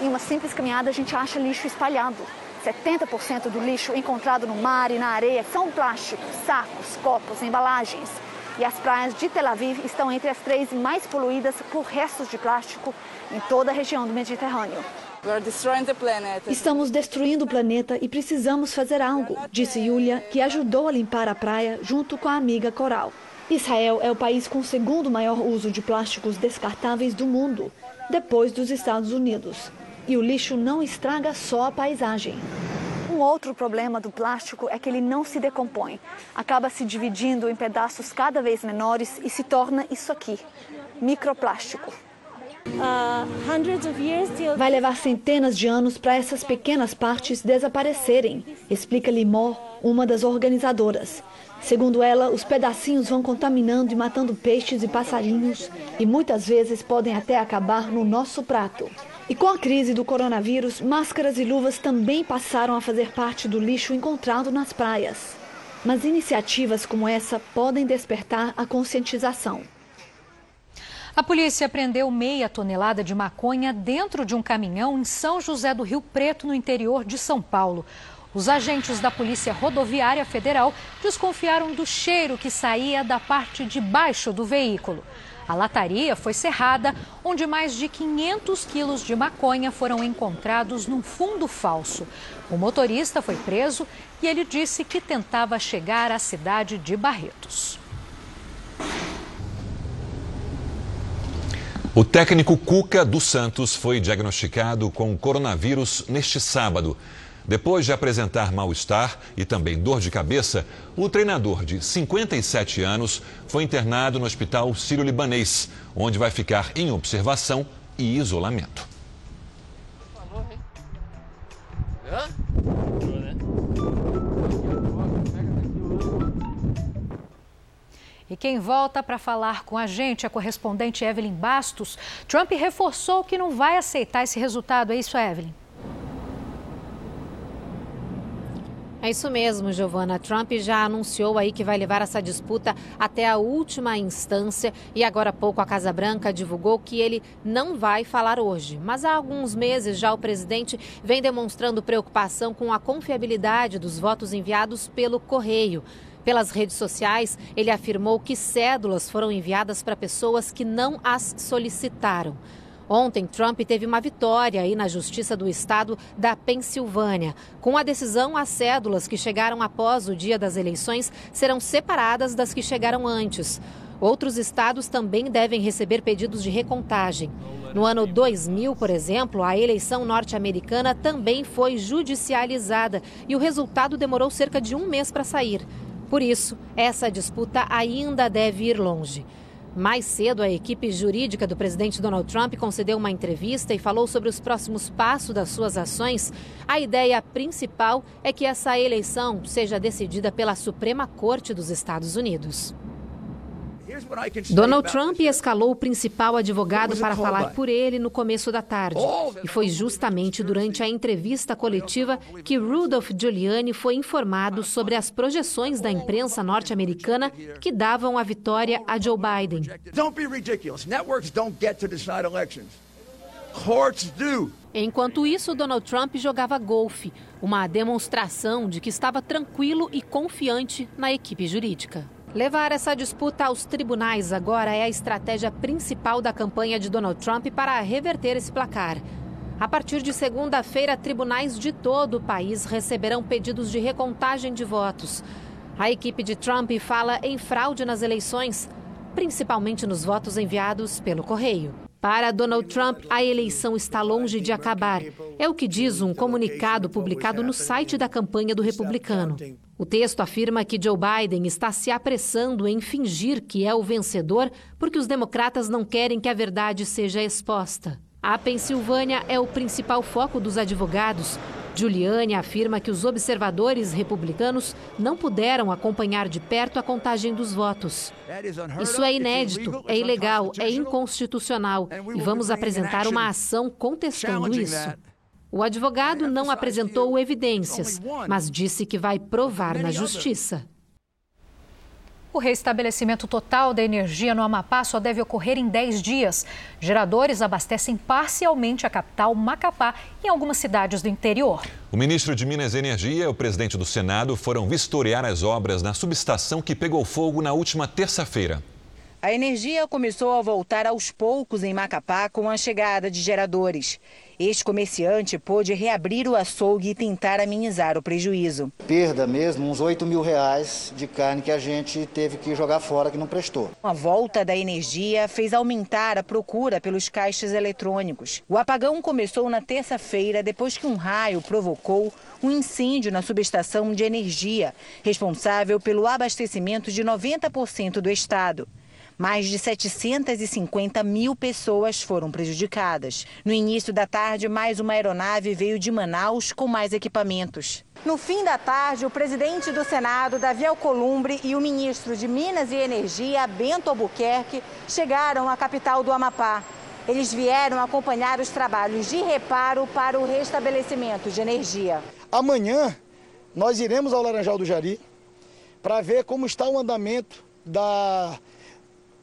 em uma simples caminhada a gente acha lixo espalhado. 70% do lixo encontrado no mar e na areia são plásticos, sacos, copos, embalagens. E as praias de Tel Aviv estão entre as três mais poluídas por restos de plástico em toda a região do Mediterrâneo. Estamos destruindo o planeta e precisamos fazer algo, disse Yulia, que ajudou a limpar a praia junto com a amiga Coral. Israel é o país com o segundo maior uso de plásticos descartáveis do mundo, depois dos Estados Unidos. E o lixo não estraga só a paisagem. Um outro problema do plástico é que ele não se decompõe. Acaba se dividindo em pedaços cada vez menores e se torna isso aqui, microplástico. Vai levar centenas de anos para essas pequenas partes desaparecerem, explica Limor, uma das organizadoras. Segundo ela, os pedacinhos vão contaminando e matando peixes e passarinhos e muitas vezes podem até acabar no nosso prato. E com a crise do coronavírus, máscaras e luvas também passaram a fazer parte do lixo encontrado nas praias. Mas iniciativas como essa podem despertar a conscientização. A polícia prendeu meia tonelada de maconha dentro de um caminhão em São José do Rio Preto, no interior de São Paulo. Os agentes da Polícia Rodoviária Federal desconfiaram do cheiro que saía da parte de baixo do veículo. A lataria foi cerrada, onde mais de 500 quilos de maconha foram encontrados num fundo falso. O motorista foi preso e ele disse que tentava chegar à cidade de Barretos. O técnico Cuca dos Santos foi diagnosticado com coronavírus neste sábado. Depois de apresentar mal-estar e também dor de cabeça, o treinador de 57 anos foi internado no Hospital Sírio-Libanês, onde vai ficar em observação e isolamento. E quem volta para falar com a gente é a correspondente Evelyn Bastos. Trump reforçou que não vai aceitar esse resultado. É isso, Evelyn? É isso mesmo, Giovana. Trump já anunciou aí que vai levar essa disputa até a última instância e agora há pouco a Casa Branca divulgou que ele não vai falar hoje. Mas há alguns meses já o presidente vem demonstrando preocupação com a confiabilidade dos votos enviados pelo correio. Pelas redes sociais, ele afirmou que cédulas foram enviadas para pessoas que não as solicitaram. Ontem, Trump teve uma vitória aí na Justiça do Estado da Pensilvânia. Com a decisão, as cédulas que chegaram após o dia das eleições serão separadas das que chegaram antes. Outros estados também devem receber pedidos de recontagem. No ano 2000, por exemplo, a eleição norte-americana também foi judicializada e o resultado demorou cerca de um mês para sair. Por isso, essa disputa ainda deve ir longe. Mais cedo, a equipe jurídica do presidente Donald Trump concedeu uma entrevista e falou sobre os próximos passos das suas ações. A ideia principal é que essa eleição seja decidida pela Suprema Corte dos Estados Unidos. Donald Trump escalou o principal advogado para falar por ele no começo da tarde. E foi justamente durante a entrevista coletiva que Rudolph Giuliani foi informado sobre as projeções da imprensa norte-americana que davam a vitória a Joe Biden. Enquanto isso, Donald Trump jogava golfe, uma demonstração de que estava tranquilo e confiante na equipe jurídica. Levar essa disputa aos tribunais agora é a estratégia principal da campanha de Donald Trump para reverter esse placar. A partir de segunda-feira, tribunais de todo o país receberão pedidos de recontagem de votos. A equipe de Trump fala em fraude nas eleições, principalmente nos votos enviados pelo correio. Para Donald Trump, a eleição está longe de acabar. É o que diz um comunicado publicado no site da campanha do republicano. O texto afirma que Joe Biden está se apressando em fingir que é o vencedor porque os democratas não querem que a verdade seja exposta. A Pensilvânia é o principal foco dos advogados. Giuliani afirma que os observadores republicanos não puderam acompanhar de perto a contagem dos votos. Isso é inédito, é ilegal, é inconstitucional e vamos apresentar uma ação contestando isso. O advogado não apresentou evidências, mas disse que vai provar na justiça. O restabelecimento total da energia no Amapá só deve ocorrer em 10 dias. Geradores abastecem parcialmente a capital, Macapá, e algumas cidades do interior. O ministro de Minas e Energia e o presidente do Senado foram vistoriar as obras na subestação que pegou fogo na última terça-feira. A energia começou a voltar aos poucos em Macapá com a chegada de geradores. Este comerciante pôde reabrir o açougue e tentar amenizar o prejuízo. Perda mesmo, uns 8 mil reais de carne que a gente teve que jogar fora, que não prestou. A volta da energia fez aumentar a procura pelos caixas eletrônicos. O apagão começou na terça-feira, depois que um raio provocou um incêndio na subestação de energia, responsável pelo abastecimento de 90% do estado. Mais de 750 mil pessoas foram prejudicadas. No início da tarde, mais uma aeronave veio de Manaus com mais equipamentos. No fim da tarde, o presidente do Senado, Davi Alcolumbre, e o ministro de Minas e Energia, Bento Albuquerque, chegaram à capital do Amapá. Eles vieram acompanhar os trabalhos de reparo para o restabelecimento de energia. Amanhã, nós iremos ao Laranjal do Jari para ver como está o andamento da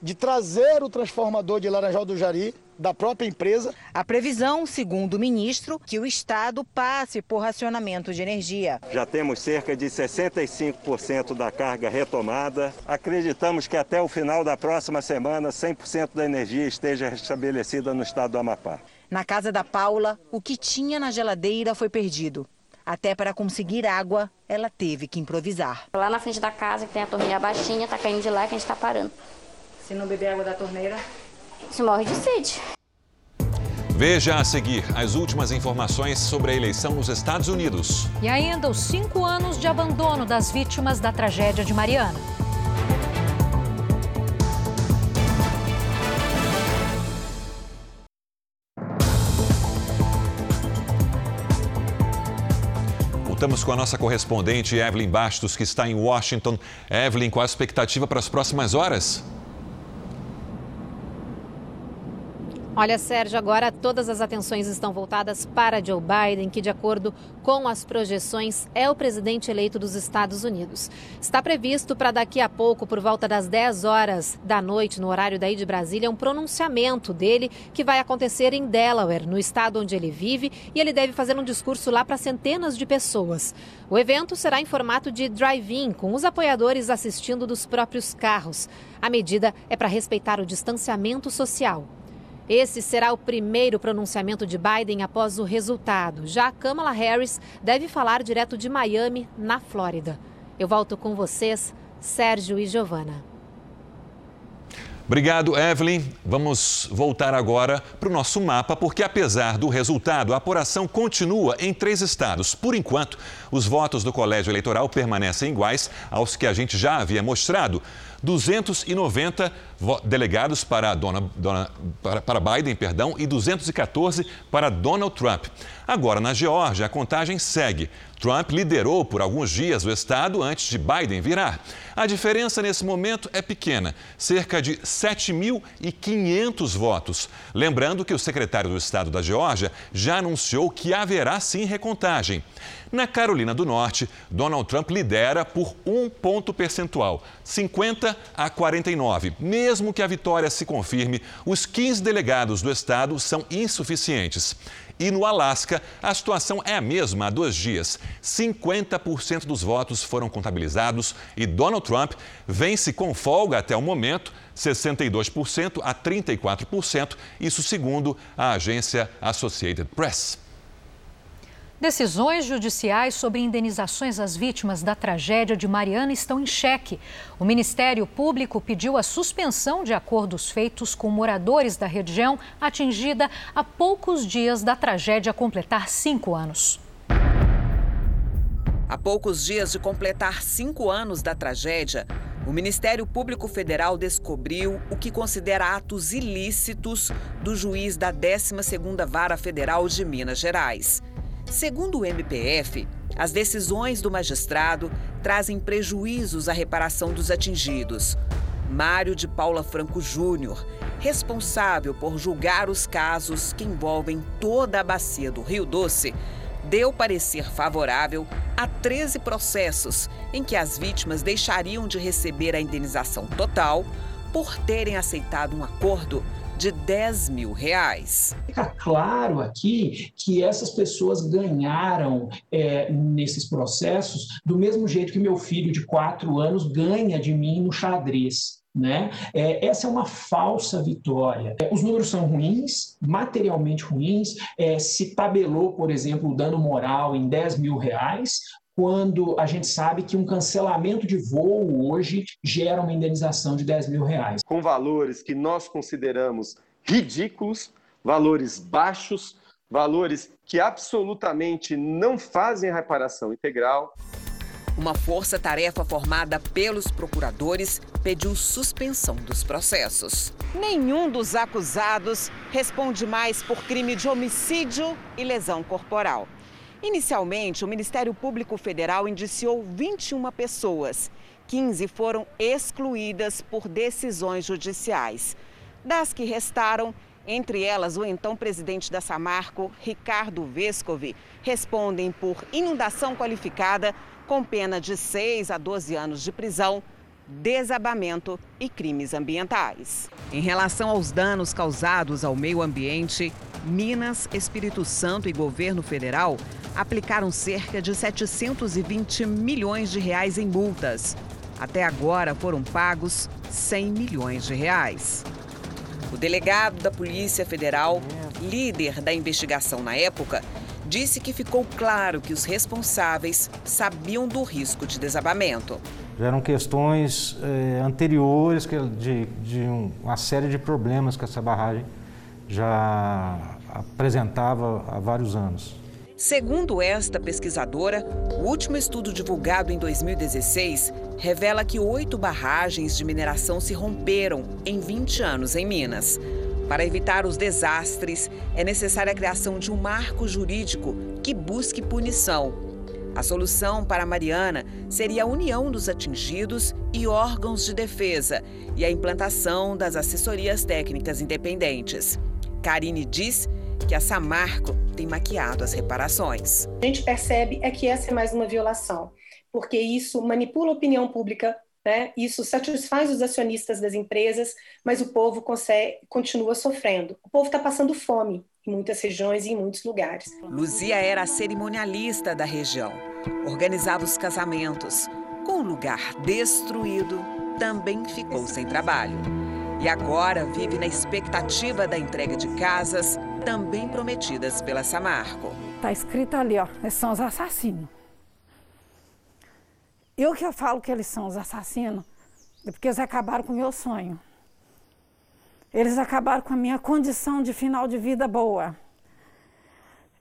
de trazer o transformador de Laranjal do Jari da própria empresa. A previsão, segundo o ministro, que o Estado passe por racionamento de energia. Já temos cerca de 65% da carga retomada. Acreditamos que até o final da próxima semana 100% da energia esteja restabelecida no estado do Amapá. Na casa da Paula, o que tinha na geladeira foi perdido. Até para conseguir água, ela teve que improvisar. Lá na frente da casa, que tem a torneira baixinha, tá caindo de lá que a gente está parando. Se não beber água da torneira, se morre de sede. Veja a seguir as últimas informações sobre a eleição nos Estados Unidos. E ainda os cinco anos de abandono das vítimas da tragédia de Mariana. Voltamos com a nossa correspondente Evelyn Bastos, que está em Washington. Evelyn, qual a expectativa para as próximas horas? Olha, Sérgio, agora todas as atenções estão voltadas para Joe Biden, que, de acordo com as projeções, é o presidente eleito dos Estados Unidos. Está previsto para daqui a pouco, por volta das 10 horas da noite, no horário daí de Brasília, um pronunciamento dele que vai acontecer em Delaware, no estado onde ele vive, e ele deve fazer um discurso lá para centenas de pessoas. O evento será em formato de drive-in, com os apoiadores assistindo dos próprios carros. A medida é para respeitar o distanciamento social. Esse será o primeiro pronunciamento de Biden após o resultado. Já Kamala Harris deve falar direto de Miami, na Flórida. Eu volto com vocês, Sérgio e Giovana. Obrigado, Evelyn. Vamos voltar agora para o nosso mapa, porque apesar do resultado, a apuração continua em três estados. Por enquanto, os votos do colégio eleitoral permanecem iguais aos que a gente já havia mostrado. 290 delegados para, Dona, Dona, para, para Biden perdão, e 214 para Donald Trump. Agora, na Geórgia, a contagem segue. Trump liderou por alguns dias o estado antes de Biden virar. A diferença nesse momento é pequena, cerca de 7.500 votos. Lembrando que o secretário do estado da Geórgia já anunciou que haverá sim recontagem. Na Carolina do Norte, Donald Trump lidera por um ponto percentual, 50 a 49. Mesmo que a vitória se confirme, os 15 delegados do estado são insuficientes. E no Alasca, a situação é a mesma há dois dias. 50% dos votos foram contabilizados e Donald Trump vence com folga até o momento, 62% a 34%, isso segundo a agência Associated Press. Decisões judiciais sobre indenizações às vítimas da tragédia de Mariana estão em xeque. O Ministério Público pediu a suspensão de acordos feitos com moradores da região atingida há poucos dias da tragédia completar cinco anos. Há poucos dias de completar cinco anos da tragédia, o Ministério Público Federal descobriu o que considera atos ilícitos do juiz da 12ª Vara Federal de Minas Gerais. Segundo o MPF, as decisões do magistrado trazem prejuízos à reparação dos atingidos. Mário de Paula Franco Júnior, responsável por julgar os casos que envolvem toda a bacia do Rio Doce, deu parecer favorável a 13 processos em que as vítimas deixariam de receber a indenização total por terem aceitado um acordo de 10 mil reais. Fica claro aqui que essas pessoas ganharam é, nesses processos do mesmo jeito que meu filho de quatro anos ganha de mim no xadrez. Né? É, essa é uma falsa vitória. É, os números são ruins, materialmente ruins. É, se tabelou, por exemplo, o dano moral em 10 mil reais, quando a gente sabe que um cancelamento de voo hoje gera uma indenização de 10 mil reais. Com valores que nós consideramos ridículos, valores baixos, valores que absolutamente não fazem a reparação integral. Uma força-tarefa formada pelos procuradores pediu suspensão dos processos. Nenhum dos acusados responde mais por crime de homicídio e lesão corporal. Inicialmente, o Ministério Público Federal indiciou 21 pessoas. 15 foram excluídas por decisões judiciais. Das que restaram, entre elas o então presidente da Samarco, Ricardo Vescovi, respondem por inundação qualificada com pena de 6 a 12 anos de prisão, desabamento e crimes ambientais. Em relação aos danos causados ao meio ambiente, Minas, Espírito Santo e governo federal aplicaram cerca de 720 milhões de reais em multas. Até agora foram pagos 100 milhões de reais. O delegado da Polícia Federal, líder da investigação na época, disse que ficou claro que os responsáveis sabiam do risco de desabamento. Eram questões eh, anteriores de, de uma série de problemas que essa barragem já apresentava há vários anos. Segundo esta pesquisadora, o último estudo divulgado em 2016 revela que oito barragens de mineração se romperam em 20 anos em Minas. Para evitar os desastres, é necessária a criação de um marco jurídico que busque punição. A solução para Mariana seria a união dos atingidos e órgãos de defesa e a implantação das assessorias técnicas independentes. Karine diz que a Samarco tem maquiado as reparações. A gente percebe é que essa é mais uma violação, porque isso manipula a opinião pública, né? isso satisfaz os acionistas das empresas, mas o povo consegue, continua sofrendo. O povo está passando fome em muitas regiões e em muitos lugares. Luzia era a cerimonialista da região, organizava os casamentos. Com o lugar destruído, também ficou sem trabalho. E agora vive na expectativa da entrega de casas também prometidas pela Samarco. Está escrito ali, ó, são os assassinos. E o que eu falo que eles são os assassinos é porque eles acabaram com o meu sonho. Eles acabaram com a minha condição de final de vida boa.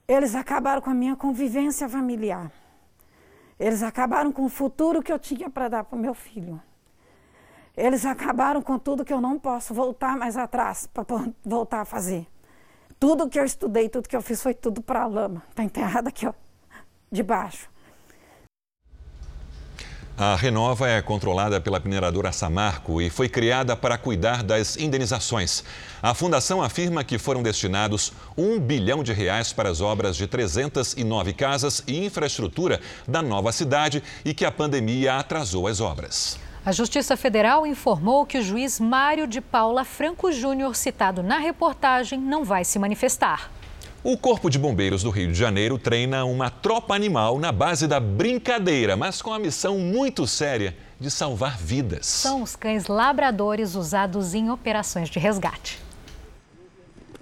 Eles acabaram com a minha convivência familiar. Eles acabaram com o futuro que eu tinha para dar para o meu filho. Eles acabaram com tudo que eu não posso voltar mais atrás para voltar a fazer. Tudo que eu estudei, tudo que eu fiz foi tudo para a lama. Está enterrado aqui, ó, debaixo. A Renova é controlada pela mineradora Samarco e foi criada para cuidar das indenizações. A fundação afirma que foram destinados um bilhão de reais para as obras de 309 casas e infraestrutura da nova cidade e que a pandemia atrasou as obras. A Justiça Federal informou que o juiz Mário de Paula Franco Júnior, citado na reportagem, não vai se manifestar. O Corpo de Bombeiros do Rio de Janeiro treina uma tropa animal na base da brincadeira, mas com a missão muito séria de salvar vidas. São os cães labradores usados em operações de resgate.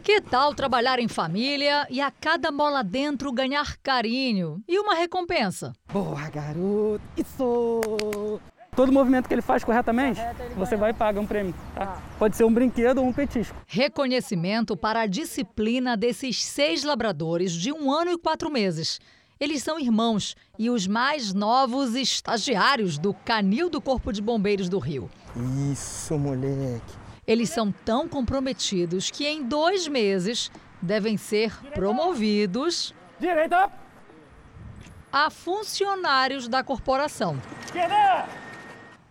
Que tal trabalhar em família e a cada mola dentro ganhar carinho e uma recompensa? Boa, garoto! Isso! Todo movimento que ele faz corretamente, você vai e paga um prêmio. Tá? Pode ser um brinquedo ou um petisco. Reconhecimento para a disciplina desses seis labradores de um ano e quatro meses. Eles são irmãos e os mais novos estagiários do Canil do Corpo de Bombeiros do Rio. Isso, moleque. Eles são tão comprometidos que em dois meses devem ser promovidos Direita! a funcionários da corporação.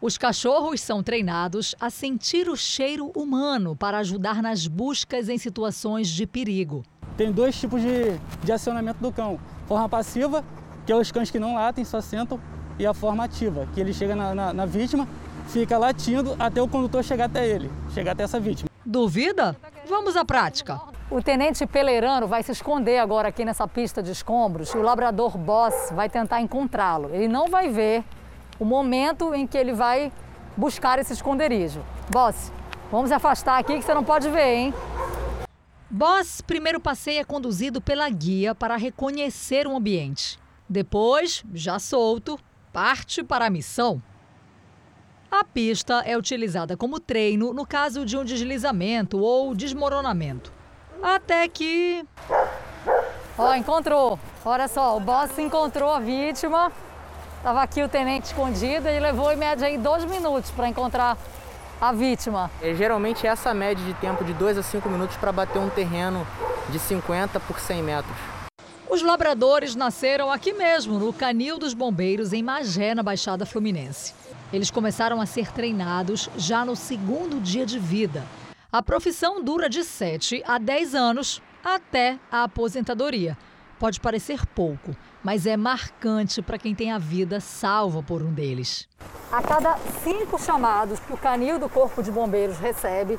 Os cachorros são treinados a sentir o cheiro humano para ajudar nas buscas em situações de perigo. Tem dois tipos de, de acionamento do cão: forma passiva, que é os cães que não latem, só sentam, e a forma ativa, que ele chega na, na, na vítima fica latindo até o condutor chegar até ele, chegar até essa vítima. Duvida? Vamos à prática. O tenente Peleirano vai se esconder agora aqui nessa pista de escombros e o labrador Boss vai tentar encontrá-lo. Ele não vai ver o momento em que ele vai buscar esse esconderijo. Boss, vamos afastar aqui que você não pode ver, hein? Boss primeiro passeio é conduzido pela guia para reconhecer o ambiente. Depois, já solto, parte para a missão. A pista é utilizada como treino no caso de um deslizamento ou desmoronamento. Até que. Ó, encontrou. Olha só, o boss encontrou a vítima. Tava aqui o tenente escondido e levou em média aí dois minutos para encontrar a vítima. É, geralmente essa média de tempo de 2 a 5 minutos para bater um terreno de 50 por 100 metros. Os labradores nasceram aqui mesmo, no Canil dos Bombeiros, em Magé, na Baixada Fluminense. Eles começaram a ser treinados já no segundo dia de vida. A profissão dura de 7 a 10 anos até a aposentadoria. Pode parecer pouco, mas é marcante para quem tem a vida salva por um deles. A cada cinco chamados que o canil do Corpo de Bombeiros recebe,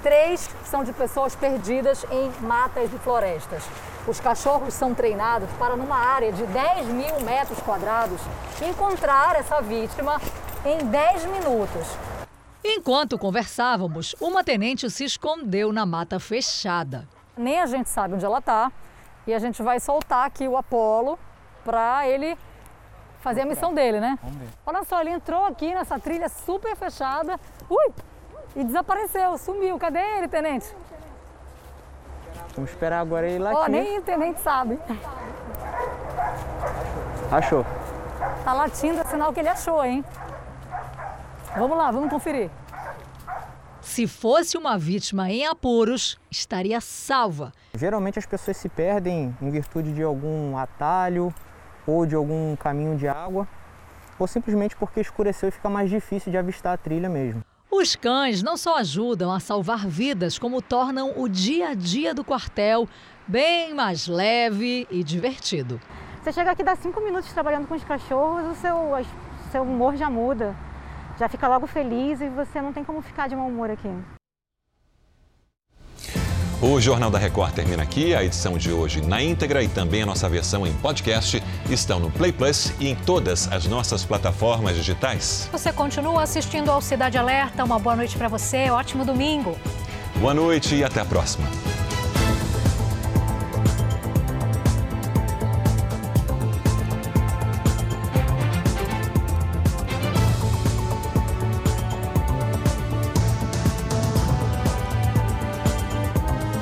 três são de pessoas perdidas em matas e florestas. Os cachorros são treinados para, numa área de 10 mil metros quadrados, encontrar essa vítima em 10 minutos. Enquanto conversávamos, uma tenente se escondeu na mata fechada. Nem a gente sabe onde ela está e a gente vai soltar aqui o Apolo para ele fazer a missão dele, né? Olha só, ele entrou aqui nessa trilha super fechada, ui, e desapareceu, sumiu. Cadê ele, tenente? Vamos esperar agora ele lá. Ó, nem o tenente sabe. Achou. Tá latindo, é sinal que ele achou, hein? Vamos lá, vamos conferir. Se fosse uma vítima em apuros, estaria salva. Geralmente as pessoas se perdem em virtude de algum atalho ou de algum caminho de água, ou simplesmente porque escureceu e fica mais difícil de avistar a trilha mesmo. Os cães não só ajudam a salvar vidas, como tornam o dia a dia do quartel bem mais leve e divertido. Você chega aqui, dá cinco minutos trabalhando com os cachorros, o seu, o seu humor já muda já fica logo feliz e você não tem como ficar de mau humor aqui. O Jornal da Record termina aqui. A edição de hoje na íntegra e também a nossa versão em podcast estão no Play Plus e em todas as nossas plataformas digitais. Você continua assistindo ao Cidade Alerta. Uma boa noite para você. Ótimo domingo. Boa noite e até a próxima.